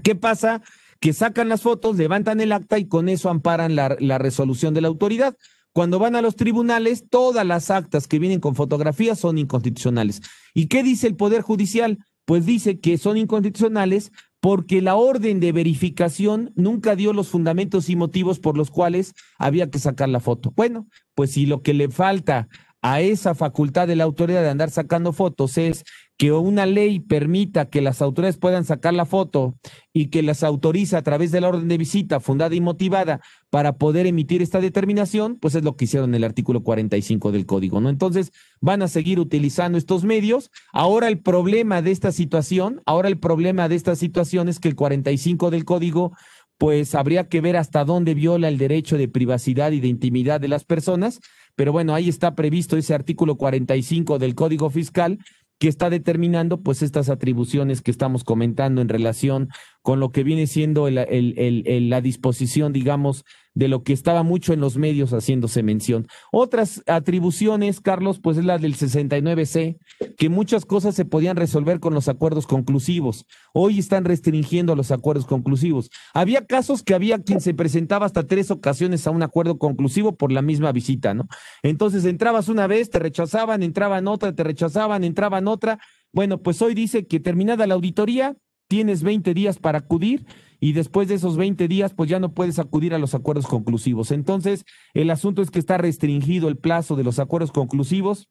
¿Qué pasa? que sacan las fotos, levantan el acta y con eso amparan la, la, resolución de la autoridad. Cuando van a los tribunales, todas las actas que vienen con fotografías son inconstitucionales. ¿Y qué dice el Poder Judicial? Pues dice que son inconstitucionales porque la orden de verificación nunca dio los fundamentos y motivos por los cuales había que sacar la foto. Bueno, pues si lo que le falta a esa facultad de la autoridad de andar sacando fotos es que una ley permita que las autoridades puedan sacar la foto y que las autoriza a través de la orden de visita fundada y motivada para poder emitir esta determinación, pues es lo que hicieron en el artículo 45 del código, ¿no? Entonces, van a seguir utilizando estos medios. Ahora el problema de esta situación, ahora el problema de esta situación es que el 45 del código pues habría que ver hasta dónde viola el derecho de privacidad y de intimidad de las personas, pero bueno, ahí está previsto ese artículo 45 del Código Fiscal que está determinando pues estas atribuciones que estamos comentando en relación con lo que viene siendo la disposición, digamos, de lo que estaba mucho en los medios haciéndose mención. Otras atribuciones, Carlos, pues es la del 69C, que muchas cosas se podían resolver con los acuerdos conclusivos. Hoy están restringiendo los acuerdos conclusivos. Había casos que había quien se presentaba hasta tres ocasiones a un acuerdo conclusivo por la misma visita, ¿no? Entonces entrabas una vez, te rechazaban, entraban otra, te rechazaban, entraban otra. Bueno, pues hoy dice que terminada la auditoría, tienes 20 días para acudir y después de esos 20 días, pues ya no puedes acudir a los acuerdos conclusivos. Entonces, el asunto es que está restringido el plazo de los acuerdos conclusivos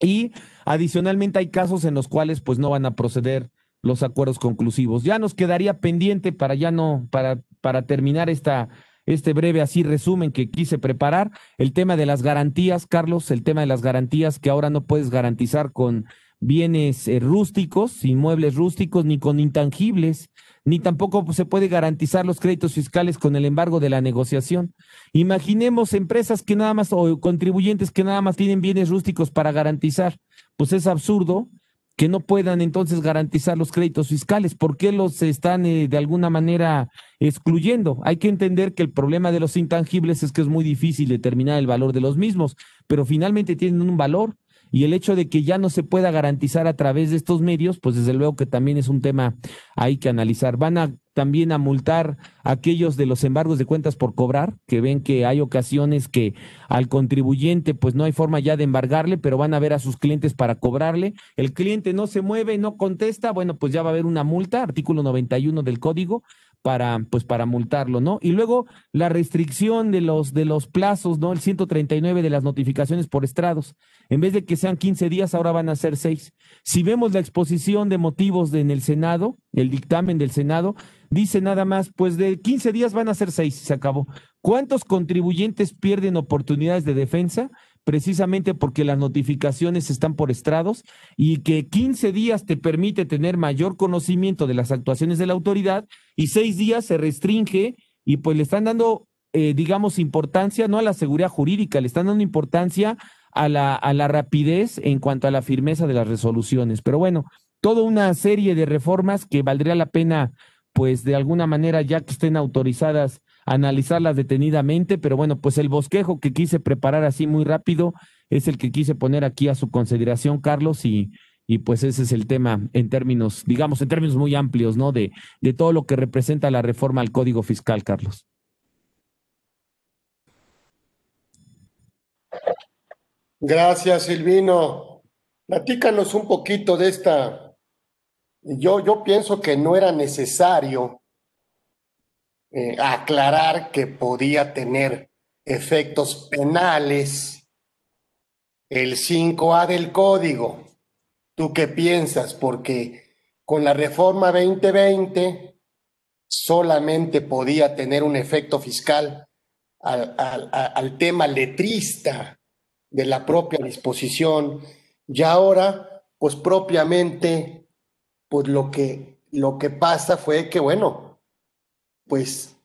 y adicionalmente hay casos en los cuales pues no van a proceder los acuerdos conclusivos. Ya nos quedaría pendiente para ya no, para, para terminar esta, este breve así resumen que quise preparar, el tema de las garantías, Carlos, el tema de las garantías que ahora no puedes garantizar con bienes eh, rústicos, inmuebles rústicos, ni con intangibles, ni tampoco se puede garantizar los créditos fiscales con el embargo de la negociación. Imaginemos empresas que nada más o contribuyentes que nada más tienen bienes rústicos para garantizar. Pues es absurdo que no puedan entonces garantizar los créditos fiscales. ¿Por qué los están eh, de alguna manera excluyendo? Hay que entender que el problema de los intangibles es que es muy difícil determinar el valor de los mismos, pero finalmente tienen un valor y el hecho de que ya no se pueda garantizar a través de estos medios, pues desde luego que también es un tema hay que analizar. Van a también a multar a aquellos de los embargos de cuentas por cobrar, que ven que hay ocasiones que al contribuyente pues no hay forma ya de embargarle, pero van a ver a sus clientes para cobrarle. El cliente no se mueve, no contesta, bueno, pues ya va a haber una multa, artículo 91 del código, para pues para multarlo, ¿no? Y luego la restricción de los de los plazos, ¿no? El 139 de las notificaciones por estrados. En vez de que sean 15 días, ahora van a ser 6. Si vemos la exposición de motivos de, en el Senado, el dictamen del Senado, dice nada más, pues de 15 días van a ser seis, se acabó. ¿Cuántos contribuyentes pierden oportunidades de defensa? Precisamente porque las notificaciones están por estrados y que 15 días te permite tener mayor conocimiento de las actuaciones de la autoridad y seis días se restringe y pues le están dando, eh, digamos, importancia no a la seguridad jurídica, le están dando importancia a la, a la rapidez en cuanto a la firmeza de las resoluciones. Pero bueno, toda una serie de reformas que valdría la pena, pues de alguna manera, ya que estén autorizadas, analizarlas detenidamente, pero bueno, pues el bosquejo que quise preparar así muy rápido es el que quise poner aquí a su consideración, Carlos, y, y pues ese es el tema en términos, digamos, en términos muy amplios, ¿no? De, de todo lo que representa la reforma al Código Fiscal, Carlos. Gracias, Silvino. Platícanos un poquito de esta. Yo, yo pienso que no era necesario eh, aclarar que podía tener efectos penales el 5A del código. ¿Tú qué piensas? Porque con la reforma 2020 solamente podía tener un efecto fiscal al, al, tema letrista de la propia disposición. Y ahora, pues propiamente, pues lo que, lo que pasa fue que, bueno, pues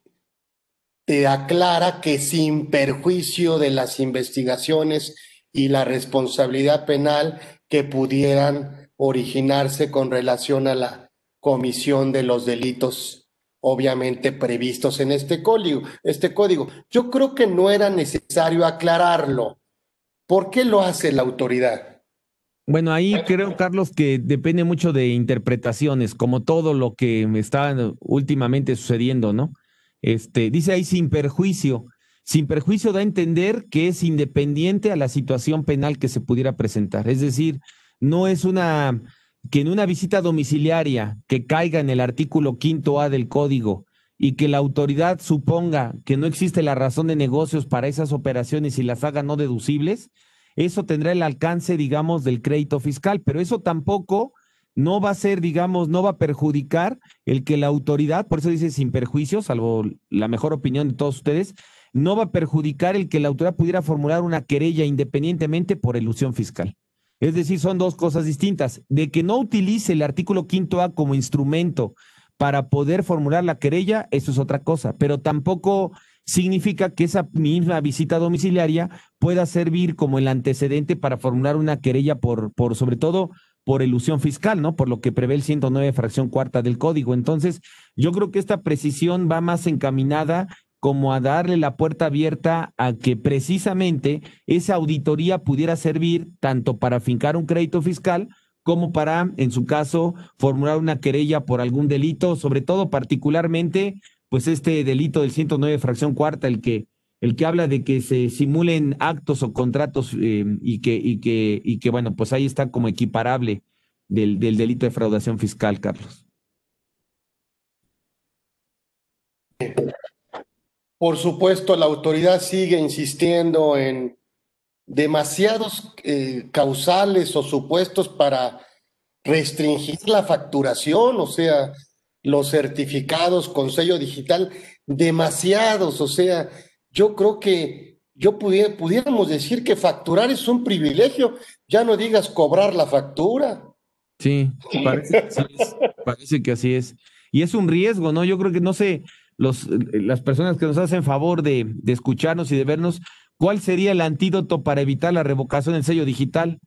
te aclara que sin perjuicio de las investigaciones y la responsabilidad penal que pudieran originarse con relación a la comisión de los delitos obviamente previstos en este código, este código. Yo creo que no era necesario aclararlo ¿Por qué lo hace la autoridad? Bueno, ahí creo, Carlos, que depende mucho de interpretaciones, como todo lo que está últimamente sucediendo, ¿no? Este, dice ahí sin perjuicio. Sin perjuicio da a entender que es independiente a la situación penal que se pudiera presentar. Es decir, no es una que en una visita domiciliaria que caiga en el artículo quinto A del código y que la autoridad suponga que no existe la razón de negocios para esas operaciones y las haga no deducibles, eso tendrá el alcance, digamos, del crédito fiscal, pero eso tampoco no va a ser, digamos, no va a perjudicar el que la autoridad, por eso dice sin perjuicio, salvo la mejor opinión de todos ustedes, no va a perjudicar el que la autoridad pudiera formular una querella independientemente por ilusión fiscal. Es decir, son dos cosas distintas. De que no utilice el artículo quinto A como instrumento para poder formular la querella, eso es otra cosa, pero tampoco significa que esa misma visita domiciliaria pueda servir como el antecedente para formular una querella por, por sobre todo por ilusión fiscal, ¿no? Por lo que prevé el 109 fracción cuarta del código. Entonces, yo creo que esta precisión va más encaminada como a darle la puerta abierta a que precisamente esa auditoría pudiera servir tanto para fincar un crédito fiscal como para, en su caso, formular una querella por algún delito, sobre todo particularmente, pues este delito del 109 fracción cuarta, el que, el que habla de que se simulen actos o contratos eh, y, que, y, que, y que, bueno, pues ahí está como equiparable del, del delito de fraudación fiscal, Carlos. Por supuesto, la autoridad sigue insistiendo en demasiados eh, causales o supuestos para restringir la facturación, o sea, los certificados con sello digital, demasiados, o sea, yo creo que yo pudiéramos decir que facturar es un privilegio, ya no digas cobrar la factura. Sí, parece que así es. Parece que así es. Y es un riesgo, ¿no? Yo creo que no sé, los, las personas que nos hacen favor de, de escucharnos y de vernos, ¿Cuál sería el antídoto para evitar la revocación del sello digital?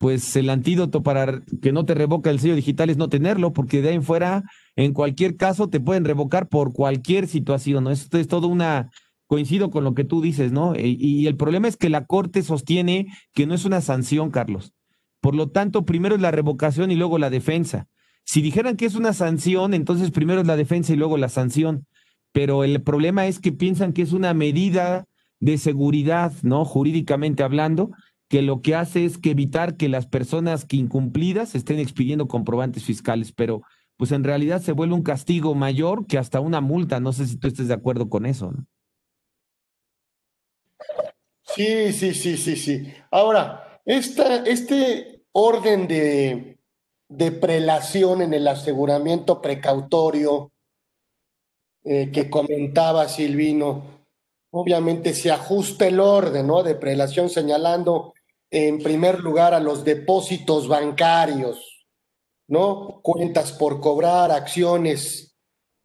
Pues el antídoto para que no te revoca el sello digital es no tenerlo, porque de ahí en fuera, en cualquier caso, te pueden revocar por cualquier situación, ¿no? Esto es todo una, coincido con lo que tú dices, ¿no? Y, y, el problema es que la Corte sostiene que no es una sanción, Carlos. Por lo tanto, primero es la revocación y luego la defensa. Si dijeran que es una sanción, entonces primero es la defensa y luego la sanción. Pero el problema es que piensan que es una medida de seguridad, ¿no? Jurídicamente hablando, que lo que hace es que evitar que las personas que incumplidas estén expidiendo comprobantes fiscales, pero pues en realidad se vuelve un castigo mayor que hasta una multa. No sé si tú estés de acuerdo con eso. Sí, sí, sí, sí, sí. Ahora, esta, este orden de, de prelación en el aseguramiento precautorio, eh, que comentaba Silvino. Obviamente se ajusta el orden ¿no? de prelación señalando en primer lugar a los depósitos bancarios, ¿no? Cuentas por cobrar, acciones.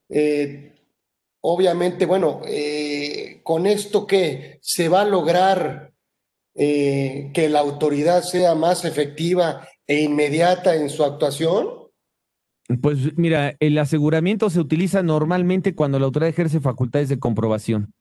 Eh, obviamente, bueno, eh, con esto que se va a lograr que la autoridad sea más efectiva e inmediata en su actuación. Pues mira, el aseguramiento se utiliza normalmente cuando la autoridad ejerce facultades de comprobación.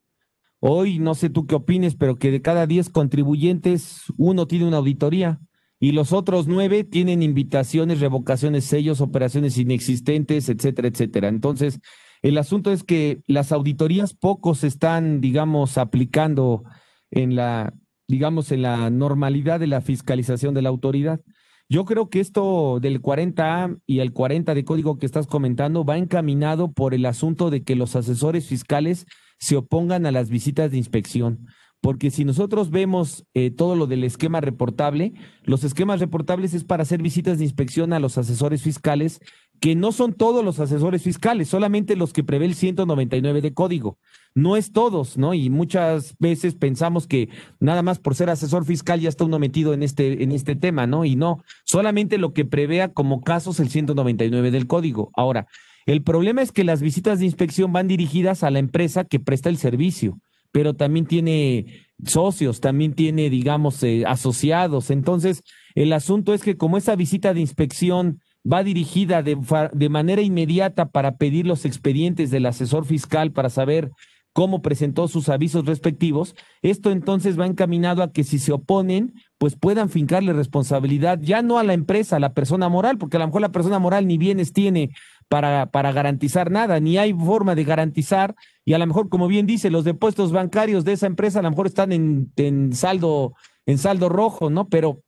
Hoy, no sé tú qué opines, pero que de cada 10 contribuyentes, uno tiene una auditoría y los otros nueve tienen invitaciones, revocaciones, sellos, operaciones inexistentes, etcétera, etcétera. Entonces, el asunto es que las auditorías pocos están, digamos, aplicando en la, digamos, en la normalidad de la fiscalización de la autoridad. Yo creo que esto del 40A y el 40 de código que estás comentando va encaminado por el asunto de que los asesores fiscales se opongan a las visitas de inspección. Porque si nosotros vemos eh, todo lo del esquema reportable, los esquemas reportables es para hacer visitas de inspección a los asesores fiscales, que no son todos los asesores fiscales, solamente los que prevé el 199 de código. No es todos, ¿no? Y muchas veces pensamos que nada más por ser asesor fiscal ya está uno metido en este, en este tema, ¿no? Y no, solamente lo que prevea como casos el 199 del código. Ahora, el problema es que las visitas de inspección van dirigidas a la empresa que presta el servicio, pero también tiene socios, también tiene, digamos, eh, asociados. Entonces, el asunto es que como esa visita de inspección va dirigida de, manera inmediata para pedir los expedientes del asesor fiscal para saber cómo presentó sus avisos respectivos, esto entonces va encaminado a que si se oponen, pues puedan fincarle responsabilidad ya no a la empresa, a la persona moral, porque a lo mejor la persona moral ni bienes tiene para, para garantizar nada, ni hay forma de garantizar, y a lo mejor, como bien dice, los depósitos bancarios de esa empresa a lo mejor están en, en saldo, en saldo rojo, ¿no? Pero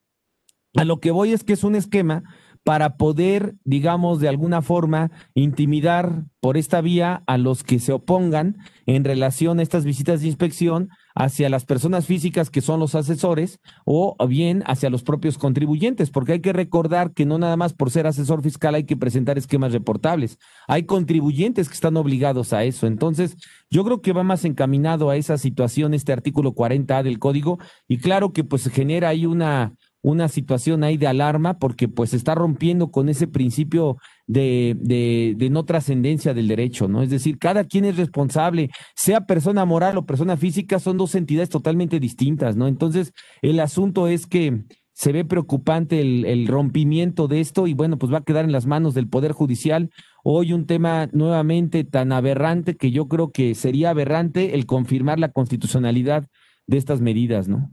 a lo que voy es que es un esquema para poder, digamos, de alguna forma intimidar por esta vía a los que se opongan en relación a estas visitas de inspección hacia las personas físicas que son los asesores o bien hacia los propios contribuyentes, porque hay que recordar que no nada más por ser asesor fiscal hay que presentar esquemas reportables, hay contribuyentes que están obligados a eso. Entonces, yo creo que va más encaminado a esa situación este artículo 40A del código y claro que pues genera ahí una una situación ahí de alarma porque pues está rompiendo con ese principio de, de, de no trascendencia del derecho, ¿no? Es decir, cada quien es responsable, sea persona moral o persona física, son dos entidades totalmente distintas, ¿no? Entonces, el asunto es que se ve preocupante el, el, rompimiento de esto y bueno, pues va a quedar en las manos del Poder Judicial. Hoy un tema nuevamente tan aberrante que yo creo que sería aberrante el confirmar la constitucionalidad de estas medidas, ¿no?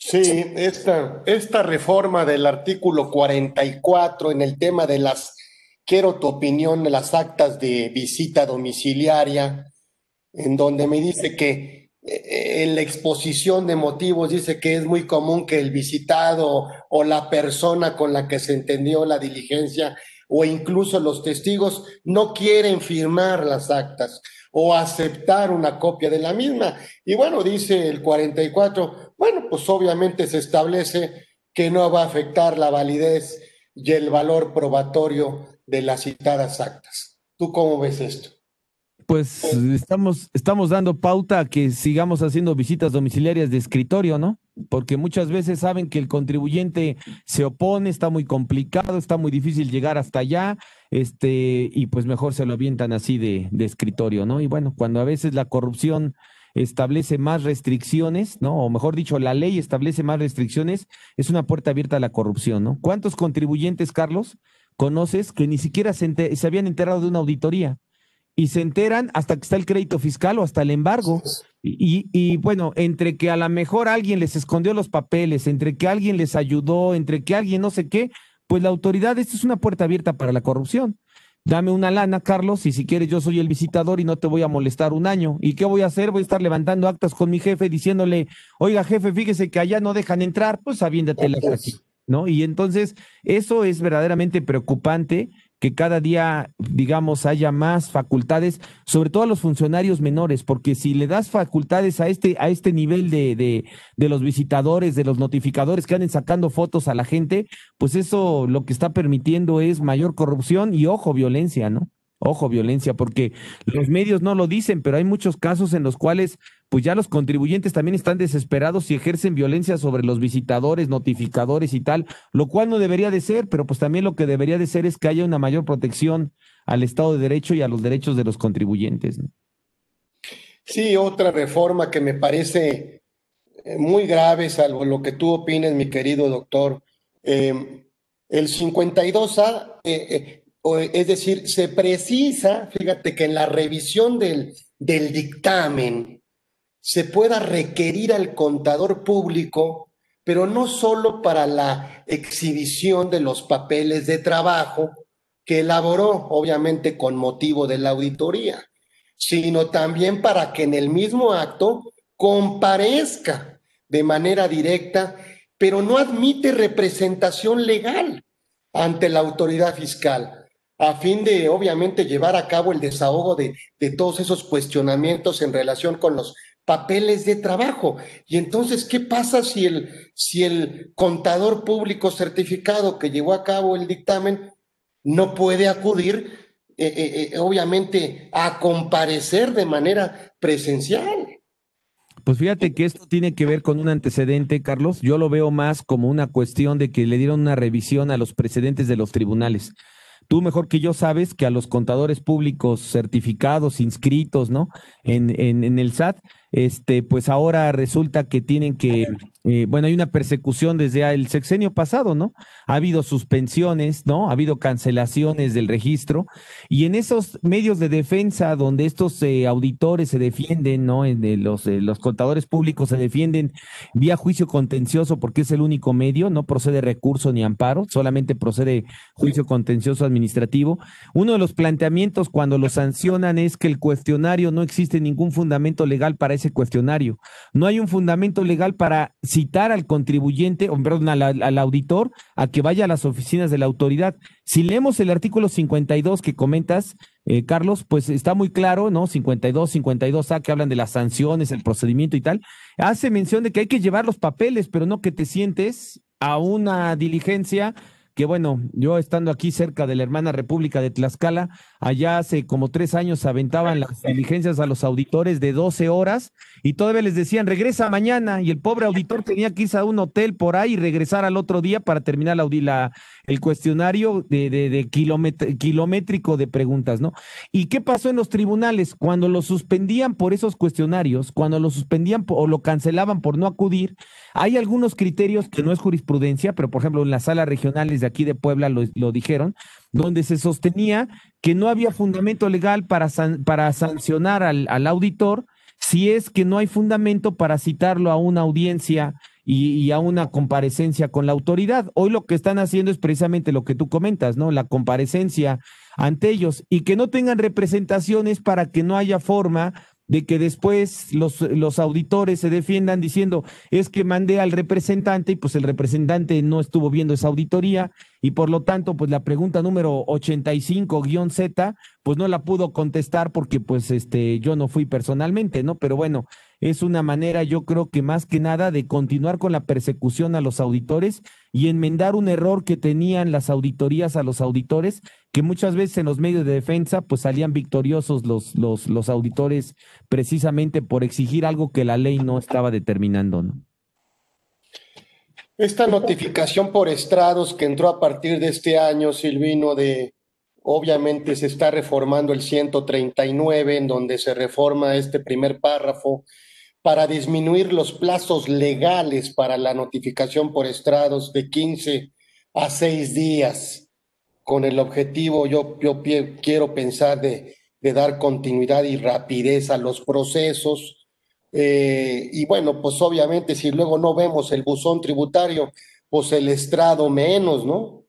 Sí, esta, esta reforma del artículo 44 en el tema de las, quiero tu opinión, de las actas de visita domiciliaria, en donde me dice que eh, en la exposición de motivos dice que es muy común que el visitado o la persona con la que se entendió la diligencia o incluso los testigos no quieren firmar las actas o aceptar una copia de la misma. Y bueno, dice el 44, bueno, pues obviamente se establece que no va a afectar la validez y el valor probatorio de las citadas actas. ¿Tú cómo ves esto? Pues estamos, estamos dando pauta a que sigamos haciendo visitas domiciliarias de escritorio, ¿no? Porque muchas veces saben que el contribuyente se opone, está muy complicado, está muy difícil llegar hasta allá, este, y pues mejor se lo avientan así de, de escritorio, ¿no? Y bueno, cuando a veces la corrupción establece más restricciones, ¿no? O mejor dicho, la ley establece más restricciones, es una puerta abierta a la corrupción, ¿no? ¿Cuántos contribuyentes, Carlos, conoces que ni siquiera se, se habían enterado de una auditoría? y se enteran hasta que está el crédito fiscal o hasta el embargo. Y, y, bueno, entre que a lo mejor alguien les escondió los papeles, entre que alguien les ayudó, entre que alguien no sé qué, pues la autoridad, esto es una puerta abierta para la corrupción. Dame una lana, Carlos, y si quieres yo soy el visitador y no te voy a molestar un año. ¿Y qué voy a hacer? Voy a estar levantando actas con mi jefe diciéndole, oiga jefe, fíjese que allá no dejan entrar, pues aviéndatela aquí, ¿no? Y entonces eso es verdaderamente preocupante que cada día, digamos, haya más facultades, sobre todo a los funcionarios menores, porque si le das facultades a este, a este nivel de, de, de los visitadores, de los notificadores que anden sacando fotos a la gente, pues eso lo que está permitiendo es mayor corrupción y, ojo, violencia, ¿no? Ojo, violencia, porque los medios no lo dicen, pero hay muchos casos en los cuales pues ya los contribuyentes también están desesperados y ejercen violencia sobre los visitadores, notificadores y tal, lo cual no debería de ser, pero pues también lo que debería de ser es que haya una mayor protección al Estado de Derecho y a los derechos de los contribuyentes. Sí, otra reforma que me parece eh, muy grave, salvo lo que tú opines, mi querido doctor. Eh, el 52A, eh, es decir, se precisa, fíjate que en la revisión del, del dictamen se pueda requerir al contador público, pero no solo para la exhibición de los papeles de trabajo que elaboró, obviamente con motivo de la auditoría, sino también para que en el mismo acto comparezca de manera directa, pero no admite representación legal ante la autoridad fiscal, a fin de, obviamente, llevar a cabo el desahogo de, de todos esos cuestionamientos en relación con los papeles de trabajo. Y entonces, ¿qué pasa si el, si el contador público certificado que llevó a cabo el dictamen no puede acudir eh, eh, eh, obviamente, a comparecer de manera presencial. Pues fíjate que esto tiene que ver con un antecedente, Carlos. Yo lo veo más como una cuestión de que le dieron una revisión a los precedentes de los tribunales. Tú mejor que yo sabes que a los contadores públicos certificados, inscritos, ¿no? En, en, en el SAT, este, pues ahora resulta que tienen que, eh, bueno, hay una persecución desde el sexenio pasado, ¿no? Ha habido suspensiones, ¿no? Ha habido cancelaciones del registro y en esos medios de defensa donde estos eh, auditores se defienden, ¿no? En, los, eh, los contadores públicos se defienden vía juicio contencioso porque es el único medio, no procede recurso ni amparo, solamente procede juicio contencioso administrativo. Uno de los planteamientos cuando lo sancionan es que el cuestionario no existe ningún fundamento legal para ese cuestionario. No hay un fundamento legal para citar al contribuyente, o perdón, al, auditor a que vaya a las oficinas de la autoridad. Si leemos el artículo 52 que comentas, eh, Carlos, pues está muy claro, ¿no? 52, 52A, que hablan de las sanciones, el procedimiento y tal. Hace mención de que hay que llevar los papeles, pero no que te sientes a una diligencia que bueno, yo estando aquí cerca de la hermana República de Tlaxcala, allá hace como tres años aventaban las diligencias a los auditores de 12 horas y todavía les decían, regresa mañana, y el pobre auditor tenía que irse a un hotel por ahí y regresar al otro día para terminar la, la, el cuestionario de, de, de kilométrico de preguntas, ¿no? ¿Y qué pasó en los tribunales? Cuando lo suspendían por esos cuestionarios, cuando lo suspendían o lo cancelaban por no acudir, hay algunos criterios que no es jurisprudencia, pero por ejemplo en las salas regionales de aquí de Puebla lo, lo dijeron, donde se sostenía que no había fundamento legal para, para sancionar al, al auditor si es que no hay fundamento para citarlo a una audiencia y, a una comparecencia con la autoridad. Hoy lo que están haciendo es precisamente lo que tú comentas, ¿no? La comparecencia ante ellos y que no tengan representaciones para que no haya forma de que después los, los auditores se defiendan diciendo es que mandé al representante y pues el representante no estuvo viendo esa auditoría y por lo tanto pues la pregunta número 85-Z pues no la pudo contestar porque pues este yo no fui personalmente, ¿no? Pero bueno, es una manera, yo creo que más que nada, de continuar con la persecución a los auditores y enmendar un error que tenían las auditorías a los auditores, que muchas veces en los medios de defensa, pues salían victoriosos los, los, los auditores precisamente por exigir algo que la ley no estaba determinando, ¿no? Esta notificación por estrados que entró a partir de este año, Silvino, de obviamente se está reformando el 139, en donde se reforma este primer párrafo para disminuir los plazos legales para la notificación por estrados de 15 a 6 días, con el objetivo, yo, yo quiero pensar, de, de, dar continuidad y rapidez a los procesos. Eh, y bueno, pues obviamente si luego no vemos el buzón tributario, pues el estrado menos, ¿no?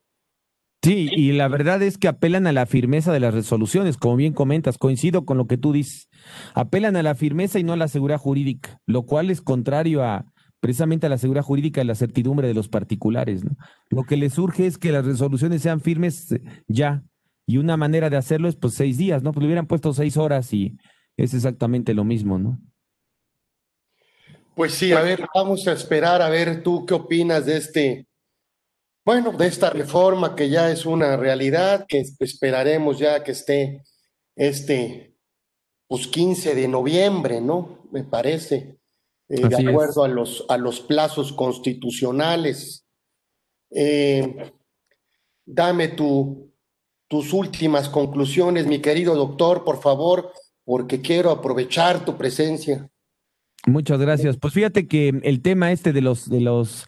Sí, y la verdad es que apelan a la firmeza de las resoluciones, como bien comentas, coincido con lo que tú dices. Apelan a la firmeza y no a la seguridad jurídica, lo cual es contrario a precisamente a la seguridad jurídica y la certidumbre de los particulares. ¿no? Lo que les surge es que las resoluciones sean firmes eh, ya, y una manera de hacerlo es pues seis días, ¿no? Pues le hubieran puesto seis horas y es exactamente lo mismo, ¿no? Pues sí, a ver, vamos a esperar a ver tú qué opinas de este bueno, de esta reforma que ya es una realidad, que esperaremos ya que esté este, pues 15 de noviembre, ¿no? Me parece, eh, de acuerdo a los, a los plazos constitucionales. Eh, dame tu, tus últimas conclusiones, mi querido doctor, por favor, porque quiero aprovechar tu presencia. Muchas gracias. Pues fíjate que el tema este de los, de los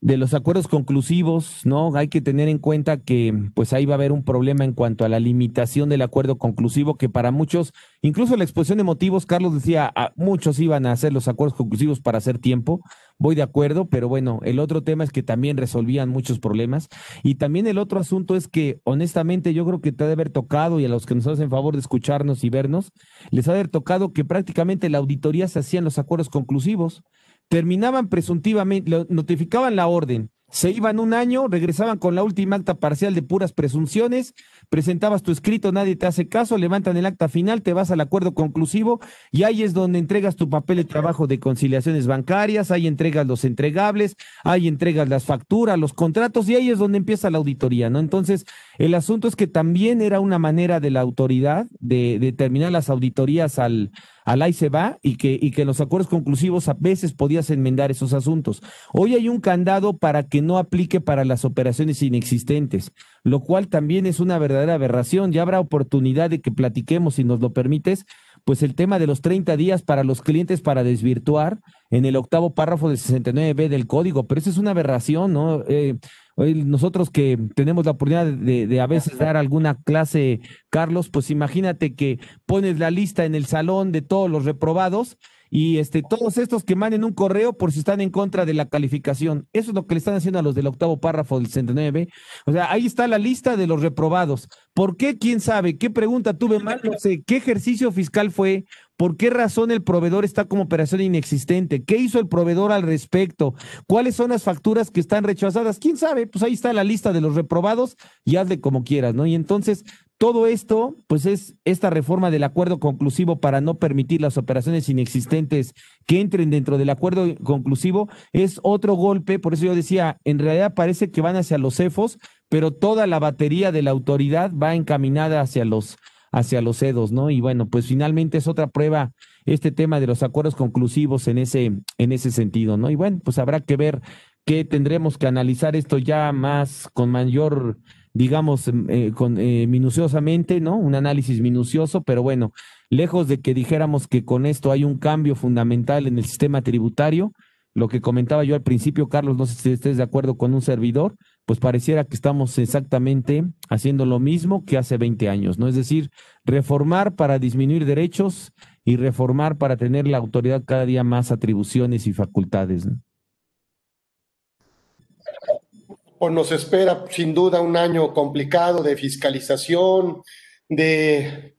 de los acuerdos conclusivos, ¿no? Hay que tener en cuenta que pues ahí va a haber un problema en cuanto a la limitación del acuerdo conclusivo, que para muchos, incluso la exposición de motivos, Carlos decía, a muchos iban a hacer los acuerdos conclusivos para hacer tiempo, voy de acuerdo, pero bueno, el otro tema es que también resolvían muchos problemas. Y también el otro asunto es que, honestamente, yo creo que te ha de haber tocado, y a los que nos hacen favor de escucharnos y vernos, les ha de haber tocado que prácticamente la auditoría se hacían los acuerdos conclusivos terminaban presuntivamente, notificaban la orden, se iban un año, regresaban con la última acta parcial de puras presunciones, presentabas tu escrito, nadie te hace caso, levantan el acta final, te vas al acuerdo conclusivo y ahí es donde entregas tu papel de trabajo de conciliaciones bancarias, ahí entregas los entregables, ahí entregas las facturas, los contratos y ahí es donde empieza la auditoría, ¿no? Entonces, el asunto es que también era una manera de la autoridad de, de terminar las auditorías al, al ahí se va y que, y que los acuerdos conclusivos a veces podías enmendar esos asuntos. Hoy hay un candado para que no aplique para las operaciones inexistentes, lo cual también es una verdadera aberración. Ya habrá oportunidad de que platiquemos, si nos lo permites, pues el tema de los 30 días para los clientes para desvirtuar en el octavo párrafo del 69B del código, pero eso es una aberración, ¿no? Eh, nosotros que tenemos la oportunidad de, a veces dar alguna clase, Carlos, pues imagínate que pones la lista en el salón de todos los reprobados y este, todos estos que manden un correo por si están en contra de la calificación. Eso es lo que le están haciendo a los del octavo párrafo del 69. O sea, ahí está la lista de los reprobados. ¿Por qué? ¿Quién sabe? ¿Qué pregunta tuve mal? No sé. ¿Qué ejercicio fiscal fue? ¿Por qué razón el proveedor está como operación inexistente? ¿Qué hizo el proveedor al respecto? ¿Cuáles son las facturas que están rechazadas? ¿Quién sabe? Pues ahí está la lista de los reprobados y hazle como quieras, ¿no? Y entonces todo esto, pues es esta reforma del acuerdo conclusivo para no permitir las operaciones inexistentes que entren dentro del acuerdo conclusivo, es otro golpe, por eso yo decía, en realidad parece que van hacia los CEFOS, pero toda la batería de la autoridad va encaminada hacia los hacia los CEDOS, ¿no? Y bueno, pues finalmente es otra prueba este tema de los acuerdos conclusivos en ese en ese sentido, ¿no? Y bueno, pues habrá que ver que tendremos que analizar esto ya más con mayor digamos, em, eh, con, eh, minuciosamente, ¿no? Un análisis minucioso, pero bueno, lejos de que dijéramos que con esto hay un cambio fundamental en el sistema tributario, lo que comentaba yo al principio, Carlos, no sé si estés de acuerdo con un servidor, pues pareciera que estamos exactamente haciendo lo mismo que hace 20 años, ¿no? Es decir, reformar para disminuir derechos y reformar para tener la autoridad cada día más atribuciones y facultades. ¿no? Pues nos espera sin duda un año complicado de fiscalización, de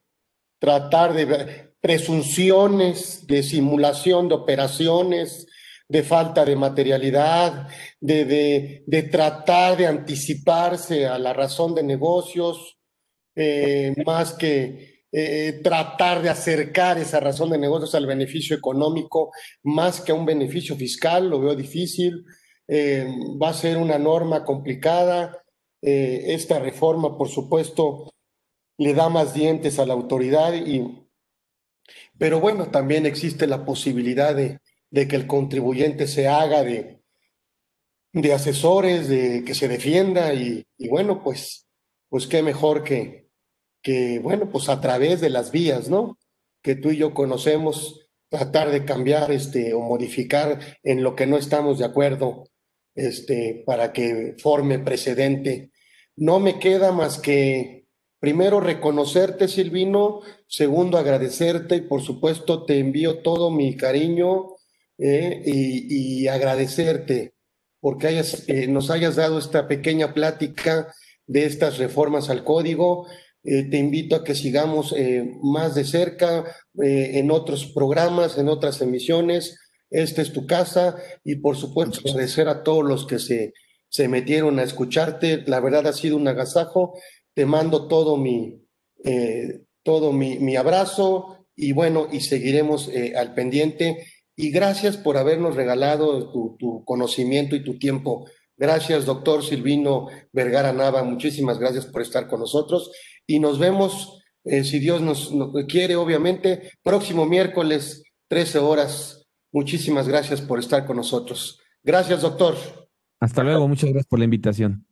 tratar de presunciones, de simulación de operaciones, de falta de materialidad, de, de, tratar de anticiparse a la razón de negocios, eh, más que eh, tratar de acercar esa razón de negocios al beneficio económico, más que a un beneficio fiscal, lo veo difícil. Eh, va a ser una norma complicada. Eh, esta reforma, por supuesto, le da más dientes a la autoridad, y, pero bueno, también existe la posibilidad de, que el contribuyente se haga de, de asesores, de que se defienda y, bueno, pues, pues qué mejor que, que, bueno, pues a través de las vías, ¿no? Que tú y yo conocemos, tratar de cambiar este o modificar en lo que no estamos de acuerdo este, para que forme precedente. No me queda más que, primero, reconocerte, Silvino, segundo, agradecerte y, por supuesto, te envío todo mi cariño eh, y, agradecerte porque eh, nos hayas dado esta pequeña plática de estas reformas al código. Eh, te invito a que sigamos más de cerca en otros programas, en otras emisiones esta es tu casa y por supuesto agradecer a todos los que se, se metieron a escucharte. La verdad ha sido un agasajo. Te mando todo mi, eh, todo mi, abrazo y bueno, y seguiremos eh, al pendiente. Y gracias por habernos regalado tu, tu, conocimiento y tu tiempo. Gracias, doctor Silvino Vergara Nava. Muchísimas gracias por estar con nosotros y nos vemos eh, si Dios nos, nos quiere, obviamente, próximo miércoles, 13 horas. Muchísimas gracias por estar con nosotros. Gracias, doctor. Hasta luego, muchas gracias por la invitación.